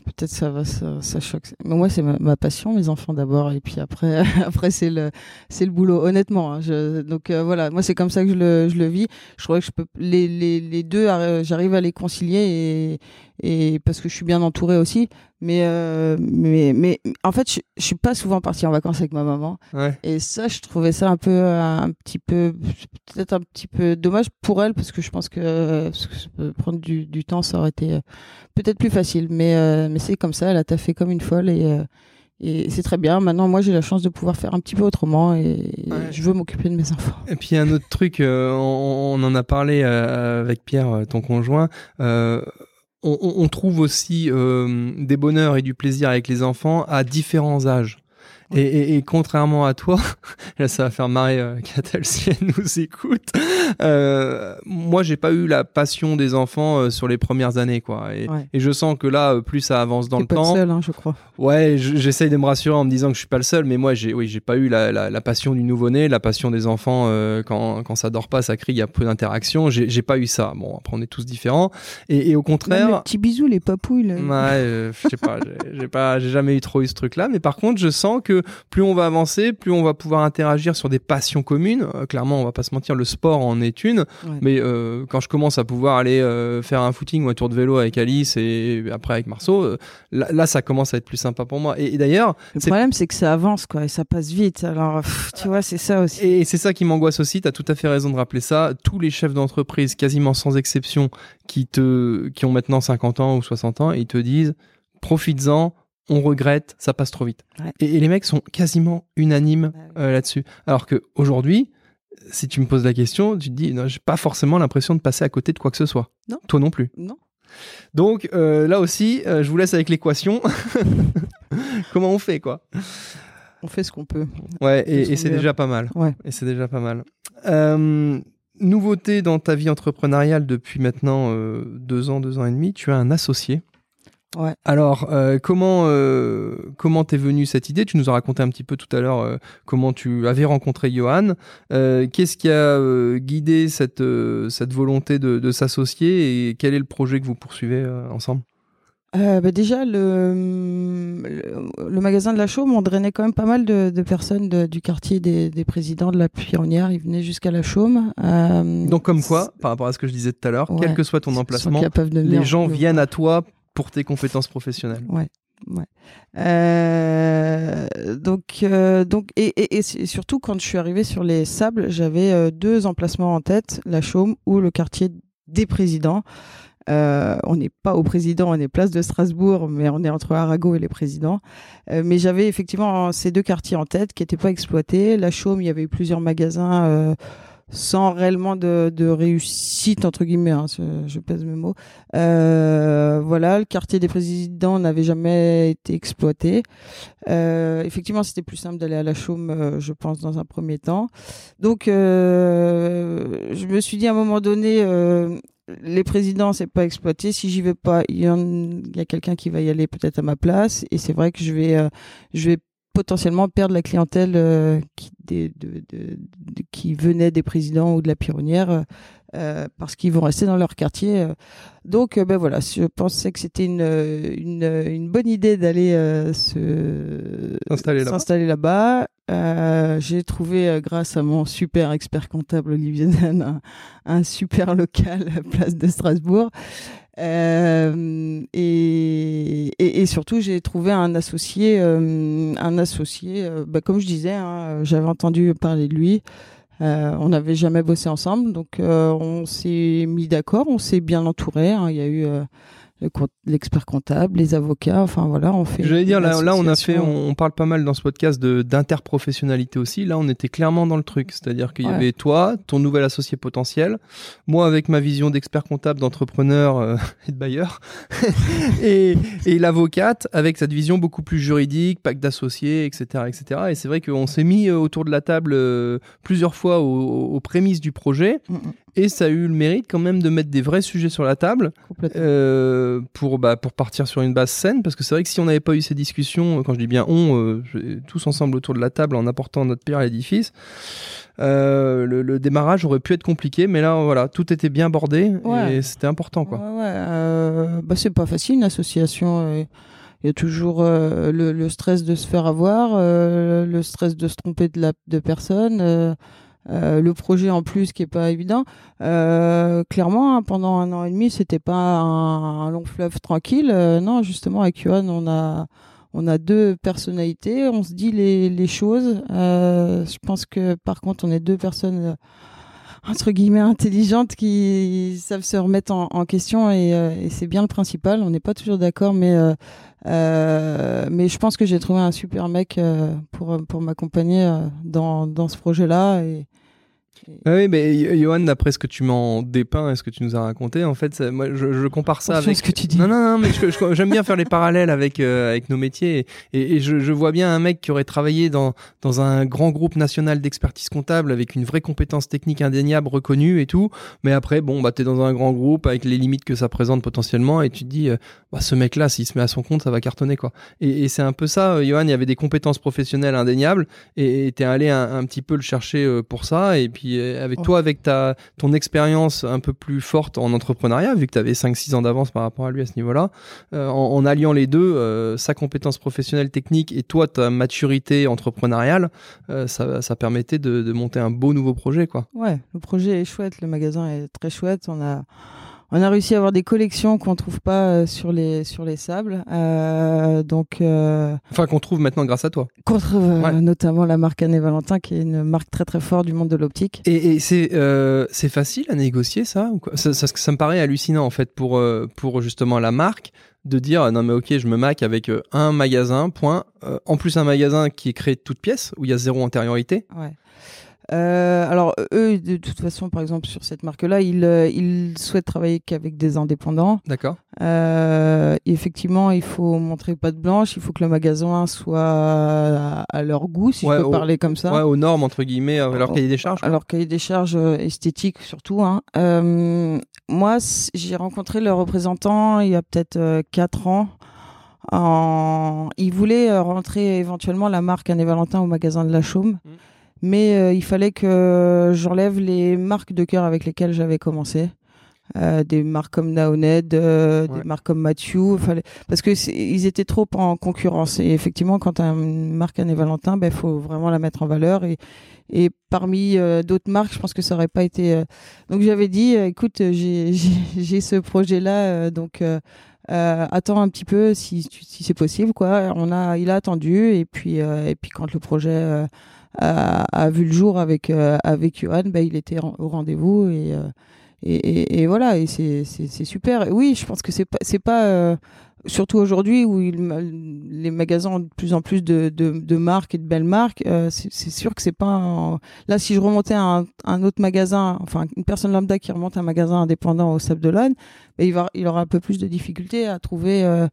peut-être ça va, ça, ça, choque. Mais moi, c'est ma, ma, passion, mes enfants d'abord, et puis après, après c'est le, c'est le boulot. Honnêtement, hein, je, donc euh, voilà, moi c'est comme ça que je le, je le vis. Je crois que je peux les, les, les deux, j'arrive à les concilier et, et parce que je suis bien entourée aussi. Mais, euh, mais, mais en fait, je, je suis pas souvent partie en vacances avec ma maman. Ouais. Et ça, je trouvais ça un peu, un petit peu, peut-être un petit peu dommage pour elle parce que je pense que, parce que prendre du, du temps, ça aurait été peut-être plus facile. Mais, euh, mais c'est comme ça, elle a taffé comme une folle et, euh, et c'est très bien. Maintenant, moi, j'ai la chance de pouvoir faire un petit peu autrement et Ouais. je veux m'occuper de mes enfants. Et puis un autre truc, euh, on, on en a parlé euh, avec Pierre, euh, ton conjoint. euh, on, on- trouve aussi euh, des bonheurs et du plaisir avec les enfants à différents âges. Et, et- et contrairement à toi, là ça va faire marrer euh, Catel si elle nous écoute. Euh, moi j'ai pas eu la passion des enfants euh, sur les premières années quoi. Et, Ouais. et je sens que là euh, plus ça avance dans le pas temps, seul, hein, je crois. Ouais, je- j'essaye de me rassurer en me disant que je suis pas le seul, mais moi, j'ai, oui, j'ai pas eu la, la, la passion du nouveau-né, la passion des enfants quand, quand ça dort pas, ça crie, il y a peu d'interaction. J'ai, j'ai pas eu ça. Bon, après, on est tous différents. Et, au Même les contraire, petits bisous, les papouilles. là. ouais, je sais pas, j'ai, j'ai pas, j'ai jamais eu trop eu ce truc-là. Mais par contre, je sens que plus on va avancer, plus on va pouvoir interagir sur des passions communes. Euh, clairement, on va pas se mentir, le sport en est une. Ouais. Mais euh, quand je commence à pouvoir aller euh, faire un footing ou un tour de vélo avec Alice et après avec Marceau, là, là, ça commence à être plus sympa pour moi. Et, et d'ailleurs, Le problème, c'est que ça avance, quoi, et ça passe vite. Alors, pff, tu vois, c'est ça aussi. Et c'est ça qui m'angoisse aussi, tu as tout à fait raison de rappeler ça. Tous les chefs d'entreprise, quasiment sans exception, qui, te, qui ont maintenant 50 ans ou 60 ans, ils te disent profites-en, on regrette, ça passe trop vite. Ouais. Et, et les mecs sont quasiment unanimes Bah euh, là-dessus. Alors qu'aujourd'hui, si tu me poses la question, tu te dis non, j'ai pas forcément l'impression de passer à côté de quoi que ce soit. Non. Toi non plus. Non Donc euh, là aussi, euh, je vous laisse avec l'équation. Comment on fait quoi? On fait ce qu'on peut. Ouais, et, c'est déjà pas mal. Ouais. Et c'est déjà pas mal. Euh, nouveauté dans ta vie entrepreneuriale depuis maintenant deux ans, deux ans et demi, tu as un associé. Ouais. Alors, euh, comment euh, comment t'es venue cette idée? Tu nous as raconté un petit peu tout à l'heure euh, comment tu avais rencontré Johan. Qu'est-ce qui a guidé cette cette volonté de, de s'associer et quel est le projet que vous poursuivez ensemble? Bah déjà, le, le, le magasin de la Chaume, on drainait quand même pas mal de, de personnes de- du quartier des, des présidents de la Pironnière. Ils venaient jusqu'à la Chaume. Donc, comme quoi, par rapport à ce que je disais tout à l'heure, Ouais. quel que soit ton emplacement, les gens viennent à toi pour tes compétences professionnelles. Ouais. Euh, donc, euh, donc, et, surtout quand je suis arrivée sur les sables, j'avais euh, deux emplacements en tête, la Chaume ou le quartier des présidents. On n'est pas au président, on est place de Strasbourg, mais on est entre Arago et les présidents. Mais j'avais effectivement ces deux quartiers en tête qui n'étaient pas exploités. La Chaume, il y avait eu plusieurs magasins sans réellement de, de réussite entre guillemets. hein, je, pèse mes mots. Euh, voilà, le quartier des présidents n'avait jamais été exploité. Euh, effectivement, c'était plus simple d'aller à la Chaume, euh, je pense, dans un premier temps. Donc, euh, je me suis dit à un moment donné, euh, les présidents, c'est pas exploité. Si j'y vais pas, il y, a quelqu'un qui va y aller peut-être à ma place. Et c'est vrai que je vais, euh, je vais potentiellement perdre la clientèle qui, des- de- de- de- qui venait des présidents ou de la pironnière euh, parce qu'ils vont rester dans leur quartier. euh. Donc, euh, ben voilà, je pensais que c'était une, une, une bonne idée d'aller euh, S'installer là-bas. J'ai trouvé, grâce à mon super expert comptable Olivier Dan, un, un super local à place de Strasbourg. Euh, et, et, et surtout, j'ai trouvé un associé, euh, un associé, euh, bah, comme je disais, hein, j'avais entendu parler de lui. On n'avait jamais bossé ensemble, donc on s'est mis d'accord, on s'est bien entouré. hein. Il y a eu l'expert comptable, les avocats, enfin voilà, on fait. J'allais dire, là, là, on a fait, on, on parle pas mal dans ce podcast de d'interprofessionnalité aussi. Là, on était clairement dans le truc. C'est-à-dire qu'il y avait toi, ton nouvel associé potentiel, moi avec ma vision d'expert comptable, d'entrepreneur euh, et de bailleur, et, et l'avocate avec cette vision beaucoup plus juridique, pacte d'associés, etc., etc. Et c'est vrai qu'on s'est mis euh, autour de la table euh, plusieurs fois aux, aux prémices du projet. Mm, mm. Et ça a eu le mérite quand même de mettre des vrais sujets sur la table euh, pour, bah, pour partir sur une base saine. Parce que c'est vrai que si on n'avait pas eu ces discussions, quand je dis bien on, euh, tous ensemble autour de la table en apportant notre pierre à l'édifice, euh, le, démarrage aurait pu être compliqué. Mais là, voilà, tout était bien bordé et c'était important. Quoi. Ouais, bah, c'est pas facile une association. il y a toujours le, stress de se faire avoir, le stress de se tromper de, la, de personne. Euh, le projet en plus qui est pas évident. Euh, clairement, hein, pendant un an et demi, c'était pas un, long fleuve tranquille. Euh, non, justement, avec Johan, on a on a deux personnalités, on se dit les, les choses. je pense que par contre, on est deux personnes entre guillemets intelligentes qui savent se remettre en, question et, et c'est bien le principal. On n'est pas toujours d'accord, mais mais je pense que j'ai trouvé un super mec pour pour m'accompagner dans dans ce projet-là et ah oui, mais Johan, d'après ce que tu m'en dépeins et ce que tu nous as raconté, en fait, moi, je, compare ça avec ce que tu dis. Non, non, non, mais j'aime bien faire les parallèles avec euh, avec nos métiers et, et je, je, vois bien un mec qui aurait travaillé dans dans un grand groupe national d'expertise comptable avec une vraie compétence technique indéniable reconnue et tout, mais après, bon, bah t'es dans un grand groupe avec les limites que ça présente potentiellement et tu te dis, euh, bah ce mec-là, s'il se met à son compte, ça va cartonner quoi. Et, et c'est un peu ça, euh, Johan, il y avait des compétences professionnelles indéniables et t'es allé un, un, petit peu le chercher pour ça et puis avec toi, avec ta, ton expérience un peu plus forte en entrepreneuriat, vu que tu avais 5-6 ans d'avance par rapport à lui à ce niveau-là, euh, en, alliant les deux, euh, sa compétence professionnelle technique et toi, ta maturité entrepreneuriale, euh, ça, ça, permettait de, de, monter un beau nouveau projet. Quoi. Ouais, le projet est chouette, le magasin est très chouette. On a on a réussi à avoir des collections qu'on trouve pas euh, sur les sur les sables. Euh, donc euh, enfin qu'on trouve maintenant grâce à toi. Qu'on trouve notamment la marque Anne Valentin qui est une marque très très forte du monde de l'optique. Et, et c'est c'est facile à négocier ça, ou quoi? Ça, ça, ça, me paraît hallucinant en fait pour pour justement la marque de dire non mais ok je me mac avec un magasin point en plus un magasin qui est créé de toutes pièces où il y a zéro antériorité. Ouais. Euh, alors eux, de toute façon, par exemple sur cette marque-là, ils, euh, ils souhaitent travailler qu'avec des indépendants. D'accord. Euh, effectivement, il faut montrer pas de blanche, il faut que le magasin soit à, leur goût, si je peux parler comme ça. Ouais, aux normes entre guillemets, à leur cahier des charges. Alors cahier des charges esthétiques surtout. Hein. moi, j'ai rencontré le représentant il y a peut-être quatre ans. En... Il voulait rentrer éventuellement la marque Anne Valentin au magasin de la Chaume. Mmh mais euh, il fallait que j'enlève les marques de cœur avec lesquelles j'avais commencé. Euh, des marques comme Naoned, euh, des marques comme Mathieu, fallait... parce que ils étaient trop en concurrence. Et effectivement, quand as une marque Anne Valentin, il ben, faut vraiment la mettre en valeur. Et, et parmi d'autres marques, je pense que ça aurait pas été. Donc j'avais dit, écoute, j'ai ce projet-là, donc attends un petit peu si, si c'est possible, quoi. On a, il a attendu, et puis et puis quand le projet a, vu le jour avec euh, avec Johan, bah, il était au rendez-vous et, euh, et, et, voilà et c'est c'est super. oui, je pense que c'est pas c'est pas euh, surtout aujourd'hui où les magasins ont de plus en plus de, marques et de belles marques, euh, c'est sûr que c'est pas là si je remontais à un, autre magasin, enfin une personne lambda qui remonte un magasin indépendant au Sable d'Olonne, ben, il aura un peu plus de difficultés à trouver euh,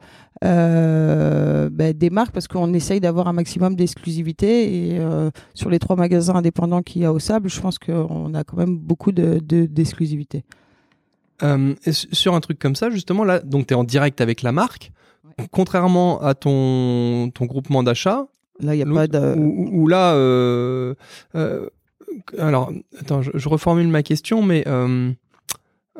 euh, ben, des marques parce qu'on essaye d'avoir un maximum d'exclusivité et sur les trois magasins indépendants qu'il y a au Sable, je pense qu'on a quand même beaucoup de Euh, sur un truc comme ça, justement, là, donc tu es en direct avec la marque. Contrairement à ton, ton groupement d'achat. Là, il n'y a pas de. Ou, là. Euh, euh, alors, attends, je, je, reformule ma question, mais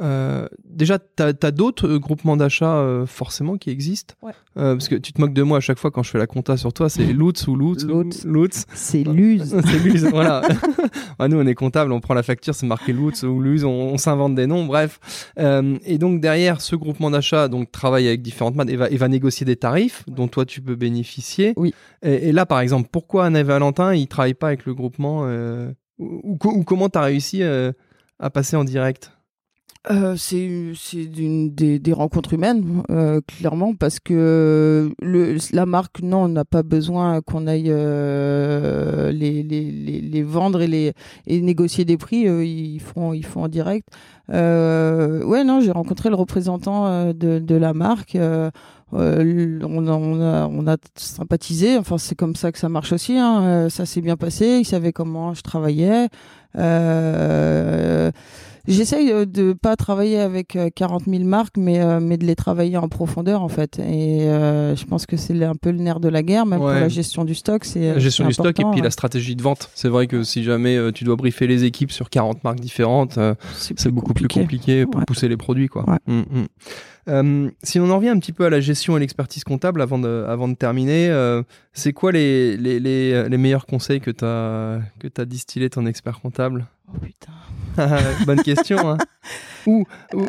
euh, déjà, tu as, d'autres euh, groupements d'achat euh, forcément qui existent Parce que tu te moques de moi à chaque fois quand je fais la compta sur toi, c'est Lutz ou Lutz Lutz. C'est Luz. c'est Luz, voilà. Ah, nous, on est comptable, on prend la facture, c'est marqué Lutz ou Luz, on, s'invente des noms, bref. et donc, derrière, ce groupement d'achat donc travaille avec différentes marques et va, et va négocier des tarifs dont toi, tu peux bénéficier. Oui. Et, là, par exemple, pourquoi Anne et Valentin, ils travaillent pas avec le groupement ou, ou, comment tu as réussi à passer en direct? Euh, c'est c'est des, des rencontres humaines euh, clairement parce que le la marque non n'a pas besoin qu'on aille euh, les, les, les, les, vendre et les et négocier des prix. Ils font ils font en direct. Euh, ouais non j'ai rencontré le représentant euh, de, de la marque. Euh, on a, on, a, on a sympathisé. Enfin c'est comme ça que ça marche aussi hein. ça s'est bien passé. Il savait comment je travaillais. Euh, J'essaye euh, de pas travailler avec 40 000 marques, mais mais de les travailler en profondeur en fait. Et je pense que c'est un peu le nerf de la guerre, même pour la gestion du stock. C'est la gestion du stock et puis la stratégie de vente. C'est vrai que si jamais tu dois briefer les équipes sur 40 marques différentes, c'est beaucoup plus compliqué pour pousser les produits, quoi. Mm, mm. Euh, si on en revient un petit peu à la gestion et l'expertise comptable avant de, avant de terminer, euh, c'est quoi les, les, les, les, meilleurs conseils que tu as, que as distillé ton expert comptable? Oh putain. Bonne question. Hein. Ou, euh,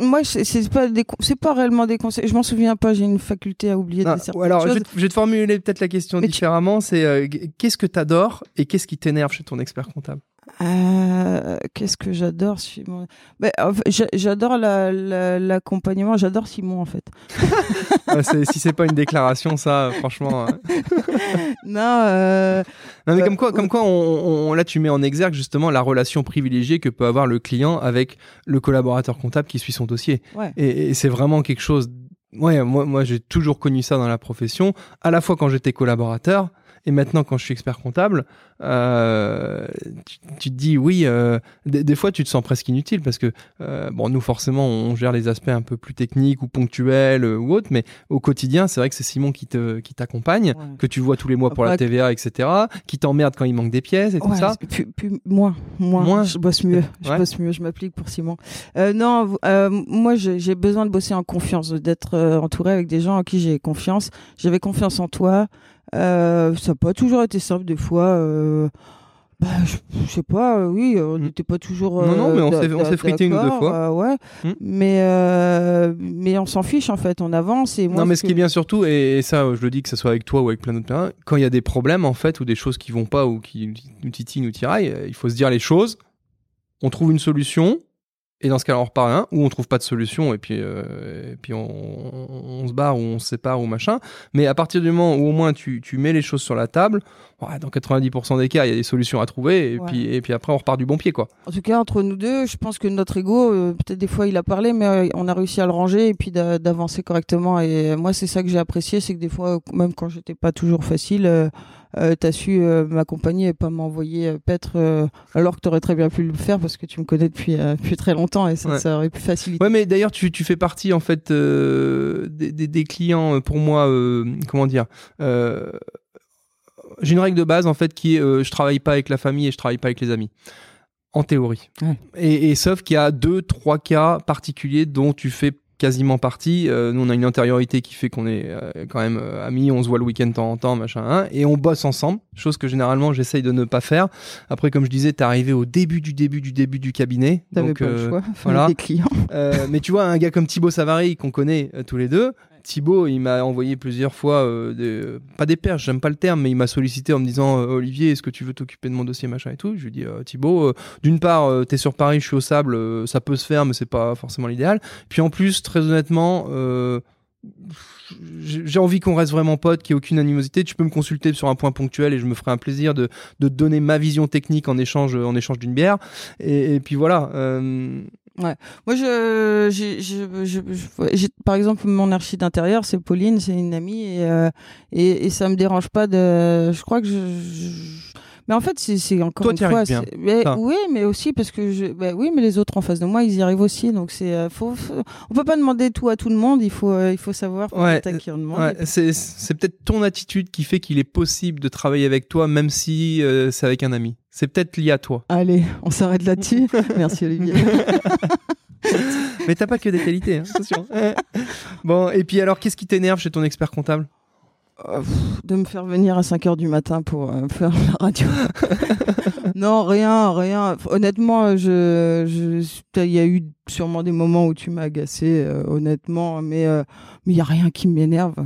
moi, c'est pas c'est pas réellement des conseils. Je m'en souviens pas. J'ai une faculté à oublier des certaines alors, choses. Je, vais te formuler peut-être la question différemment. C'est qu'est-ce que tu adores et qu'est-ce qui t'énerve chez ton expert comptable? Euh, qu'est-ce que j'adore Simon? J'adore l'accompagnement, j'adore Simon en fait. si c'est pas une déclaration, ça, franchement. Hein. non, euh, non, mais comme quoi, comme quoi on, là tu mets en exergue justement la relation privilégiée que peut avoir le client avec le collaborateur comptable qui suit son dossier. Et, et c'est vraiment quelque chose. Ouais, moi, moi j'ai toujours connu ça dans la profession, à la fois quand j'étais collaborateur et maintenant, quand je suis expert comptable, euh, tu, te dis oui, euh, des, fois tu te sens presque inutile parce que, euh, bon, nous forcément, on gère les aspects un peu plus techniques ou ponctuels ou autres, mais au quotidien, c'est vrai que c'est Simon qui te qui t'accompagne, que tu vois tous les mois pour la TVA, etc., qui t'emmerde quand il manque des pièces et tout ça. Puis, puis, moi, moi, je bosse mieux, je bosse mieux, je m'applique pour Simon. non, moi, j'ai besoin de bosser en confiance, d'être entouré avec des gens en qui j'ai confiance. J'avais confiance en toi. Euh, ça n'a pas toujours été simple des fois. Euh, bah, je, sais pas, euh, oui, on mm. n'était pas toujours. non, non, mais on s'est frité une ou deux fois. ouais, mm. mais, mais on s'en fiche en fait, on avance. Et non, mais ce qui est bien surtout, et, ça, je le dis que ce soit avec toi ou avec plein d'autres personnes, quand il y a des problèmes en fait, ou des choses qui vont pas, ou qui nous titillent, nous tiraillent, il faut se dire les choses, on trouve une solution, et dans ce cas-là, on repart à un, ou on trouve pas de solution, et puis, euh, et puis on, on, se barre, ou on se sépare, ou machin. Mais à partir du moment où au moins tu, tu mets les choses sur la table, ouais, dans 90% des cas, il y a des solutions à trouver, et, puis, et puis après, on repart du bon pied, quoi. En tout cas, entre nous deux, je pense que notre ego, euh, peut-être des fois il a parlé, mais euh, on a réussi à le ranger, et puis d'avancer correctement. Et moi, c'est ça que j'ai apprécié, c'est que des fois, même quand j'étais pas toujours facile, euh, tu as su euh, m'accompagner et pas m'envoyer euh, paître alors que tu aurais très bien pu le faire parce que tu me connais depuis, depuis très longtemps et ça, ça, aurait pu faciliter. Ouais, mais d'ailleurs, tu, tu, fais partie en fait des, des, des, clients pour moi, comment dire j'ai une règle de base en fait qui est je travaille pas avec la famille et je travaille pas avec les amis en théorie. Et, et, sauf qu'il y a deux, trois cas particuliers dont tu fais quasiment parti. Euh, nous, on a une antériorité qui fait qu'on est euh, quand même euh, amis, on se voit le week-end de temps en temps, machin, hein, et on bosse ensemble, chose que généralement j'essaye de ne pas faire. Après, comme je disais, t'es arrivé au début du début du début du cabinet. donc, pas le choix, voilà. des clients. mais tu vois, un gars comme Thibaut Savary, qu'on connaît tous les deux, Thibaut, il m'a envoyé plusieurs fois, des, pas des perches, j'aime pas le terme, mais il m'a sollicité en me disant Olivier, est-ce que tu veux t'occuper de mon dossier, machin et tout. Je lui dis Thibaut, d'une part, t'es sur Paris, je suis au sable, ça peut se faire, mais c'est pas forcément l'idéal. Puis en plus, très honnêtement, euh, j'ai envie qu'on reste vraiment potes, qu'il n'y ait aucune animosité. Tu peux me consulter sur un point ponctuel et je me ferai un plaisir de, donner ma vision technique en échange, d'une bière. Et, puis voilà. Euh, ouais. Moi, je, j'ai, par exemple, mon archi d'intérieur, c'est Pauline, c'est une amie, et, euh, et, et, ça me dérange pas de. Je crois que je mais en fait, c'est encore une fois. Mais, oui, mais aussi parce que je, bah, oui, mais les autres en face de moi, ils y arrivent aussi. Donc c'est, euh, faut, on peut pas demander tout à tout le monde. Il faut, euh, il faut savoir ouais, à qui on demande. Ouais, c'est peut-être ton attitude qui fait qu'il est possible de travailler avec toi, même si euh, c'est avec un ami. C'est peut-être lié à toi. Allez, on s'arrête là-dessus. Merci Olivier. mais t'as pas que des qualités, hein, attention. bon, et puis alors, qu'est-ce qui t'énerve chez ton expert comptable? Euh, de me faire venir à 5 heures du matin pour euh, faire la radio. non, rien, rien. Honnêtement, je, il y a eu sûrement des moments où tu m'as agacé, euh, honnêtement, mais mais il y a rien qui m'énerve.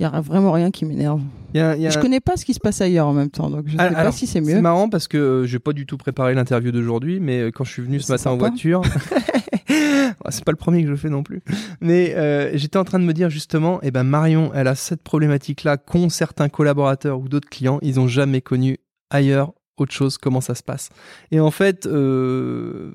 Il y a vraiment rien qui m'énerve. Je connais pas ce qui se passe ailleurs en même temps, donc je sais pas si c'est mieux. C'est marrant parce que j'ai pas du tout préparé l'interview d'aujourd'hui, mais quand je suis venu ce matin en voiture. c'est pas le premier que je fais non plus. Mais euh, j'étais en train de me dire justement, eh ben Marion, elle a cette problématique-là qu'ont certains collaborateurs ou d'autres clients, ils ont jamais connu ailleurs autre chose, comment ça se passe. Et en fait, euh,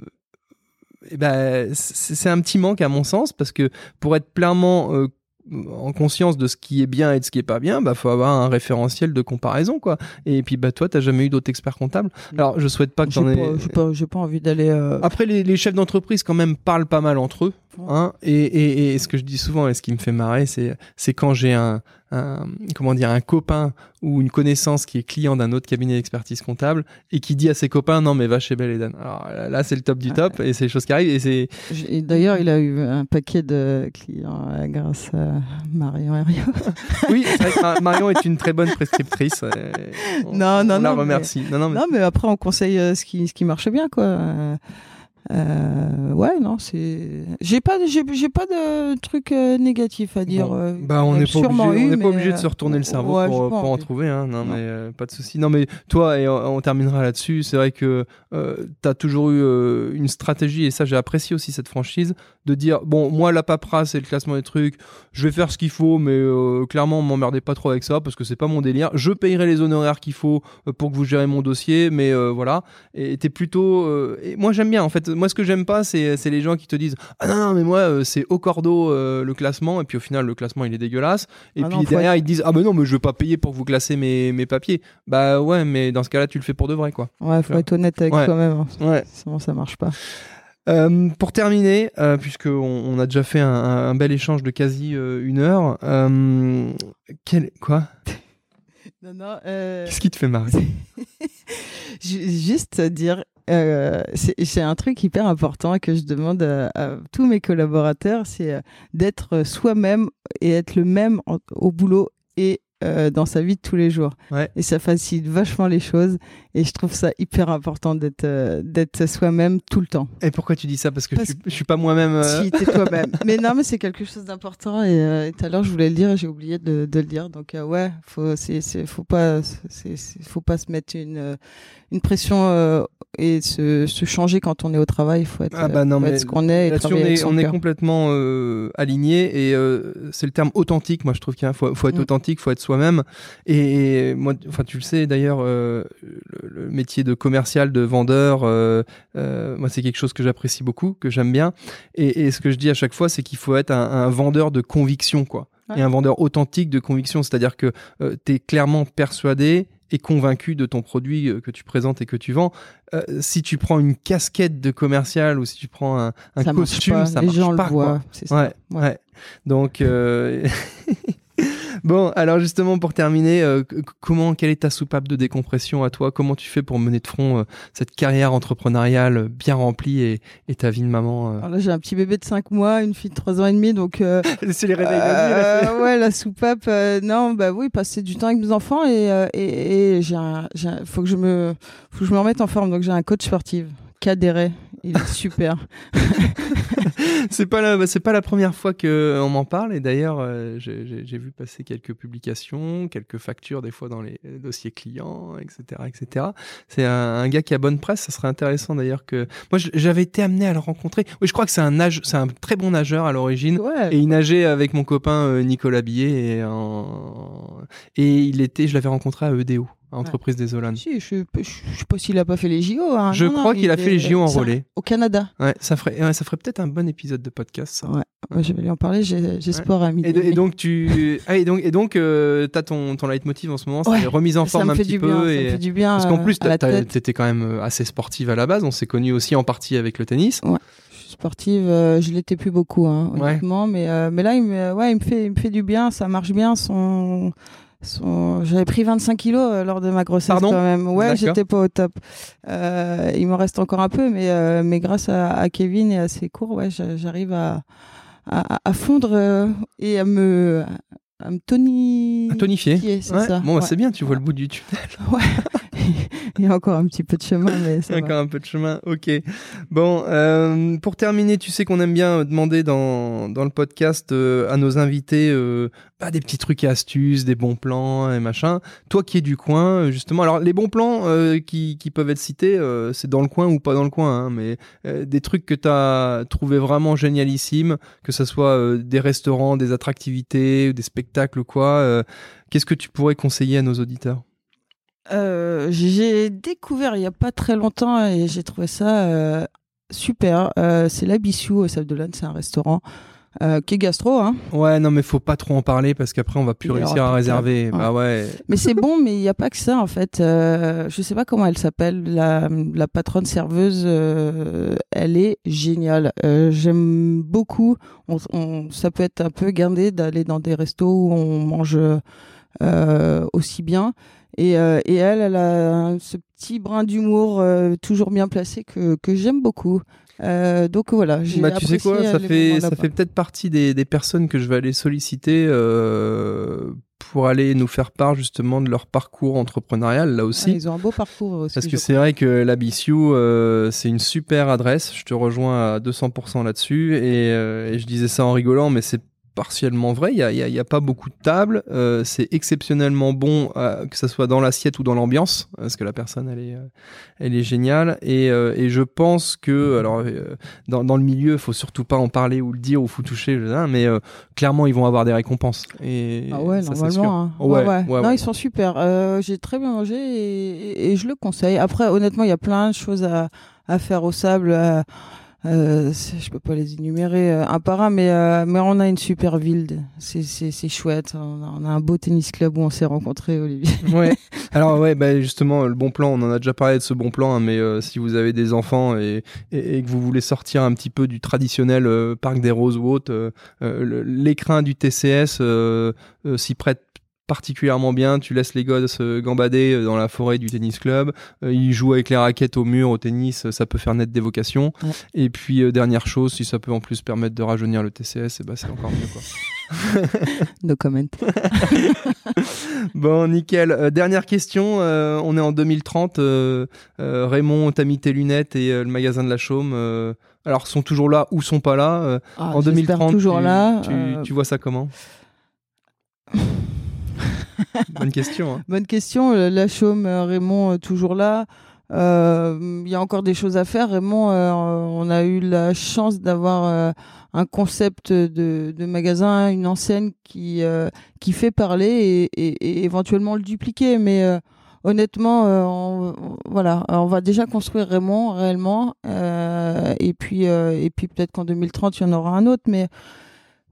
eh ben, c'est un petit manque à mon sens parce que pour être pleinement euh, en conscience de ce qui est bien et de ce qui est pas bien, bah faut avoir un référentiel de comparaison quoi. Et puis bah toi t'as jamais eu d'autres experts comptables. Alors je souhaite pas que aies. pas, j'ai pas, pas envie d'aller. euh, Après les, les chefs d'entreprise quand même parlent pas mal entre eux. Hein, et, et, et ce que je dis souvent et ce qui me fait marrer, c'est c'est quand j'ai un, un comment dire un copain ou une connaissance qui est client d'un autre cabinet d'expertise comptable et qui dit à ses copains non mais va chez Bell Eden. Alors là c'est le top du top et c'est les choses qui arrivent et c'est D'ailleurs, il a eu un paquet de clients euh, grâce à Marion Herriot. oui c'est vrai que Mar- Marion est une très bonne prescriptrice. euh, on, Non, non, on la non, mais- remercie. Non non mais Non, mais après, on conseille euh, ce qui, ce qui marche bien, quoi. Euh, euh, ouais, non, c'est. J'ai pas, de- j'ai, pas de truc euh, négatif à dire. Bon, euh, bah, on n'est pas obligé, on pas de se retourner le cerveau ouais, pour, pour en trouver. Hein. Non, Non. mais pas de souci. Non, mais toi, et on, on terminera là-dessus. C'est vrai que tu as toujours eu une stratégie, et ça, j'ai apprécié aussi cette franchise, de dire bon, moi, la paperasse et le classement des trucs, je vais faire ce qu'il faut, mais euh, clairement, m'emmerdez pas trop avec ça parce que c'est pas mon délire. Je payerai les honoraires qu'il faut euh, pour que vous gérez mon dossier, mais euh, voilà. Et t'es plutôt. euh, et moi, j'aime bien. En fait, moi, ce que j'aime pas, c'est les gens qui te disent ah non, non mais moi, c'est au cordeau le classement, et puis au final, le classement, il est dégueulasse. Et Ah puis non, derrière, ils te disent Ah, ben non, mais je veux pas payer pour que vous classez mes, mes papiers. Bah ouais, mais dans ce cas-là, tu le fais pour de vrai, quoi. Ouais, faut être honnête avec Ouais. toi-même. hein. Ouais. Sinon, ça marche pas. Euh, pour terminer, euh, puisque on, a déjà fait un, un bel échange de quasi euh, une heure, euh, quel... quoi? Non, non. Qu'est-ce qui te fait marrer? Ju- Juste dire, c'est un truc hyper important que je demande à, à tous mes collaborateurs, c'est d'être soi-même et être le même en- au boulot et euh, dans sa vie de tous les jours. Ouais. Et ça facilite vachement les choses. Et je trouve ça hyper important d'être euh, d'être soi-même tout le temps. Et pourquoi tu dis ça? Parce que Parce je, suis, je suis pas moi-même. euh, Si t'es toi-même. mais non, mais c'est quelque chose d'important. Et euh, tout à l'heure, je voulais le dire et j'ai oublié de, de le dire. Donc ouais, faut c'est faut pas c'est c'est- faut pas se mettre une une pression et se, se changer quand on est au travail. Il faut être, Ah bah non, faut être ce qu'on est et on est, on complètement alignés et c'est le terme authentique. Moi, je trouve qu'il faut, faut être Mm. authentique, faut être soi-même. Et, moi, enfin, tu le sais d'ailleurs, euh, le, le métier de commercial, de vendeur, euh, euh, moi, c'est quelque chose que j'apprécie beaucoup, que j'aime bien. Et, et ce que je dis à chaque fois, c'est qu'il faut être un, un vendeur de conviction, quoi. Ouais. Et un vendeur authentique de conviction, c'est-à-dire que tu es clairement persuadé et convaincu de ton produit que tu présentes et que tu vends. Euh, si tu prends une casquette de commercial ou si tu prends un, un ça marche costume, pas. ça Les marche gens pas. le voient. Ouais, ouais. Donc, euh, bon, alors justement pour terminer, euh, comment, quelle est ta soupape de décompression à toi? Comment tu fais pour mener de front euh, cette carrière entrepreneuriale bien remplie et, et ta vie de maman euh? Alors là, j'ai un petit bébé de 5 mois, une fille de 3 ans et demi, donc C'est les Euh, ouais, la soupape. non, bah oui, passer du temps avec mes enfants et, et, et j'ai un, j'ai un- faut que je me, faut que je me remette en forme. Donc j'ai un coach sportif, Cadéré. Il est super. c'est pas la, c'est pas la première fois que on m'en parle et d'ailleurs euh, j'ai vu passer quelques publications, quelques factures des fois dans les dossiers clients, etc., etc. C'est un, un gars qui a bonne presse. Ça serait intéressant d'ailleurs que moi j'avais été amené à le rencontrer. Oui, je crois que c'est un nage, c'est un très bon nageur à l'origine. Ouais. Et il nageait avec mon copain euh, Nicolas Billet et, en- et il était, je l'avais rencontré à EDO, Entreprise des Olanes. Si, je, je, je sais pas s'il a pas fait les JO. hein. Je Non, crois qu'il il a fait les JO en ça- relais. Au Canada. Ouais, ça ferait, ouais, ça ferait peut-être un bon épisode de podcast. Ça. Ouais. Ouais, je vais lui en parler. J'ai j'ai sport à midi. Et, donc tu, ah, et donc et donc euh, t'as ton ton leitmotiv en ce moment, c'est Ouais, remise en ça forme me un petit peu bien. Ça me fait du bien. parce qu'en euh, plus t'étais quand même euh, assez sportive à la base. On s'est connus aussi en partie avec le tennis. Je suis sportive, euh, je l'étais plus beaucoup, hein, Ouais. honnêtement, mais euh, mais là, il me, ouais, il me fait, il me fait du bien, ça marche bien. Son, son, j'avais pris 25 kilos euh, lors de ma grossesse Pardon quand même. Ouais, j'étais pas au top. Euh, il m'en reste encore un peu, mais euh, mais grâce à, à Kevin et à ses cours, ouais, j'a- j'arrive à, à à fondre et à me à me toni... À tonifier. c'est Ouais. ça. Bon, bah, ouais. c'est bien, tu vois le bout du tunnel. Ouais. il y a encore un petit peu de chemin, mais ça va. Encore un peu de chemin, ok. Bon, euh, pour terminer, tu sais qu'on aime bien demander dans, dans le podcast euh, à nos invités euh, bah, des petits trucs et astuces, des bons plans et machin. Toi qui es du coin, justement, alors les bons plans qui, qui peuvent être cités, c'est dans le coin ou pas dans le coin, hein, mais des trucs que tu as trouvé vraiment génialissimes, que ce soit des restaurants, des attractivités, des spectacles ou quoi. Qu'est-ce que tu pourrais conseiller à nos auditeurs? Euh, j'ai découvert il y a pas très longtemps et j'ai trouvé ça euh, super. Euh, c'est la Bissou au Sable d'Olonne, c'est un restaurant euh, qui est gastro. Hein. Ouais, non, mais faut pas trop en parler parce qu'après on va plus Il réussir à réserver. Bah ouais. Mais c'est bon, mais il n'y a pas que ça en fait. Je sais pas comment elle s'appelle, la, la patronne serveuse. elle est géniale. J'aime beaucoup. On, on- ça peut être un peu guindé d'aller dans des restos où on mange aussi bien. Et, euh, et elle, elle a ce petit brin d'humour euh, toujours bien placé que, que j'aime beaucoup. Euh, donc voilà. j'ai Bah, tu sais quoi, ça fait, ça fait peut-être partie des, des personnes que je vais aller solliciter pour aller nous faire part justement de leur parcours entrepreneurial là Ah, aussi. ils ont un beau parcours aussi. Parce que c'est vrai que la Bissiou, euh, c'est une super adresse. Je te rejoins à 200% là-dessus. Et, euh, et je disais ça en rigolant, mais c'est partiellement vrai. Il n'y a, y a- y a pas beaucoup de tables. Euh, c'est exceptionnellement bon, euh, que ça soit dans l'assiette ou dans l'ambiance, parce que la personne, elle est, euh, elle est géniale. Et, euh, et je pense que, alors, dans, dans le milieu, il faut surtout pas en parler ou le dire ou faut toucher, mais clairement, ils vont avoir des récompenses. Et Ah ouais, ça, normalement. hein. Ouais, Ouais, ouais. ouais, non, ils sont super. J'ai très bien mangé et, et- et je le conseille. Après, honnêtement, il y a plein de choses à, à faire au sable. Euh, je peux pas les énumérer euh, un par un, mais, euh, mais on a une super ville. C'est- C'est c'est chouette. On a, on a un beau tennis club où on s'est rencontrés, Olivier. Ouais. Alors ouais, bah justement, le bon plan, on en a déjà parlé de ce bon plan, hein, mais euh, si vous avez des enfants et, et, et que vous voulez sortir un petit peu du traditionnel euh, parc des Roses ou autre, euh, l'écrin du TCS s'y prête particulièrement bien. Tu laisses les gosses euh, gambader euh, dans la forêt du tennis club. Euh, ils jouent avec les raquettes au mur, au tennis, ça peut faire naître des vocations. Ouais. Et puis dernière chose, si ça peut en plus permettre de rajeunir le TCS, et bah, c'est encore mieux quoi. No comment. Bon, nickel. Euh, dernière question. euh, on est en 2030. euh, euh, Raymond, t'as mis tes lunettes et le magasin de la Chaume. alors, sont toujours là ou sont pas là Ah, En j'espère 2030, toujours tu, là. Tu, tu vois ça comment? Bonne question. hein. Bonne question. Euh, La chaume, euh, Raymond, euh, toujours là. Il y a encore des choses à faire. Raymond, on a eu la chance d'avoir un concept de, magasin, une enseigne qui, qui fait parler et, éventuellement le dupliquer. Mais honnêtement, on, voilà, on va déjà construire Raymond réellement. et puis, et puis peut-être qu'en 2030, il y en aura un autre. Mais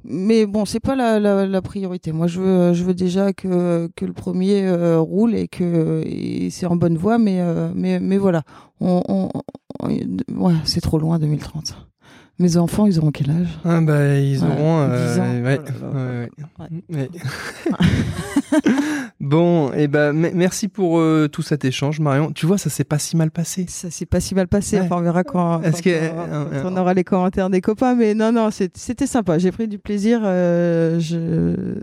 mais bon, c'est pas la, la, la priorité. Moi, je veux, je veux déjà que, que le premier euh, roule et que c'est en bonne voie. Mais, euh, mais, mais voilà, on, on, on- ouais, c'est trop loin 2030. Mes enfants, ils auront quel âge? Ah, bah, ils auront. 10 ans. ouais, là là. ouais, ouais. Bon, et ben me- merci pour euh, tout cet échange, Marion. Tu vois, ça s'est pas si mal passé. Ça s'est pas si mal passé. Ouais. Enfin, on verra quand, Est-ce quand que- on, euh, quand on aura les commentaires des copains. Mais non, non, c'est- c'était sympa. J'ai pris du plaisir. euh, je...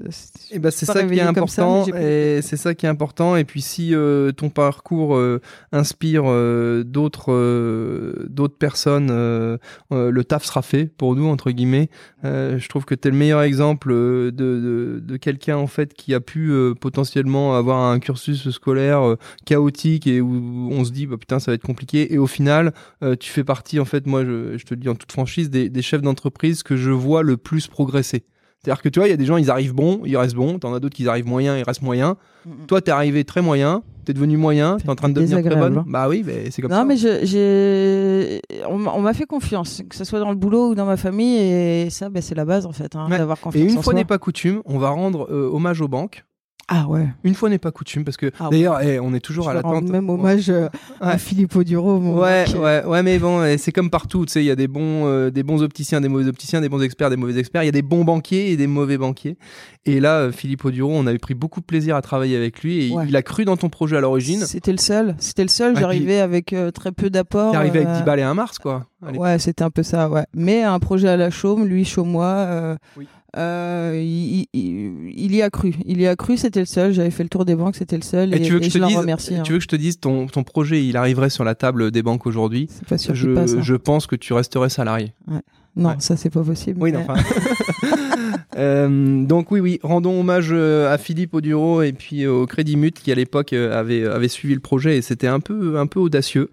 Et ben c'est ça qui est ça, important et c'est ça qui est important et puis si euh, ton parcours euh, inspire euh, d'autres euh, d'autres personnes euh, euh, le taf sera fait pour nous entre guillemets Euh, je trouve que tu es le meilleur exemple euh, de, de, de quelqu'un en fait qui a pu potentiellement avoir un cursus scolaire euh, chaotique et où on se dit bah putain ça va être compliqué et au final euh, tu fais partie en fait moi je, je te le dis en toute franchise des, des chefs d'entreprise que je vois le plus progresser c'est-à-dire que tu vois, il y a des gens, ils arrivent bons, ils restent bons. T'en as d'autres qui arrivent moyens, ils restent moyens. Mm, Toi, t'es arrivé très moyen, t'es devenu moyen, t'es en train de devenir très bonne. hein. Bah oui, mais c'est comme non, ça. mais je- j'ai, on m'a fait confiance, que ce soit dans le boulot ou dans ma famille, et ça, ben, c'est la base en fait, hein, Ouais. d'avoir Et confiance une en fois n'est pas coutume, on va rendre euh, hommage aux banques. Ah ouais. Une fois n'est pas coutume, parce que Ah ouais. d'ailleurs, eh, on est toujours Je à l'attente. même hommage euh, à Ouais. Philippe Auduro. mon Ouais, mec. ouais, ouais, mais bon, eh, c'est comme partout, tu sais, il y a des bons, euh, des bons opticiens, des mauvais opticiens, des bons experts, des mauvais experts, il y a des bons banquiers et des mauvais banquiers. Et là, euh, Philippe Auduro, on avait pris beaucoup de plaisir à travailler avec lui et il- Ouais. il a cru dans ton projet à l'origine. C'était le seul. C'était le seul. J'arrivais avec euh, très peu d'apports. T'es arrivé avec euh, 10 balles et un Mars, quoi. Allez. Ouais, c'était un peu ça, ouais. Mais un projet à la chaume, lui, chaumois, euh, Oui. Euh, il, il- il y a cru. Il y a cru, c'était le seul. J'avais fait le tour des banques, c'était le seul. Et, Et tu veux que je te dise, remercie. hein. tu veux que je te dise ton, ton projet, il arriverait sur la table des banques aujourd'hui. C'est pas sûr Je, qu'il passe. hein. je pense que tu resterais salarié. Non, ouais. ça, c'est pas possible. Oui, mais- non, enfin. Euh, donc oui, oui, rendons hommage euh, à Philippe Auduro et puis au Crédit Mut qui à l'époque avait avait suivi le projet et c'était un peu un peu audacieux.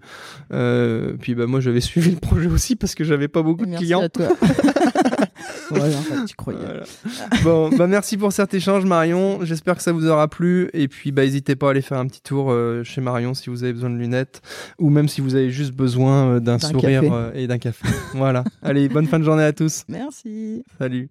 Euh, puis bah moi j'avais suivi le projet aussi parce que j'avais pas beaucoup de Merci clients. à toi. tu croyais. bon, bah merci pour cet échange, Marion. J'espère que ça vous aura plu. Et puis, bah, n'hésitez pas à aller faire un petit tour euh, chez Marion si vous avez besoin de lunettes ou même si vous avez juste besoin euh, d'un sourire euh, et d'un café. voilà. Allez, bonne fin de journée à tous. Merci. Salut.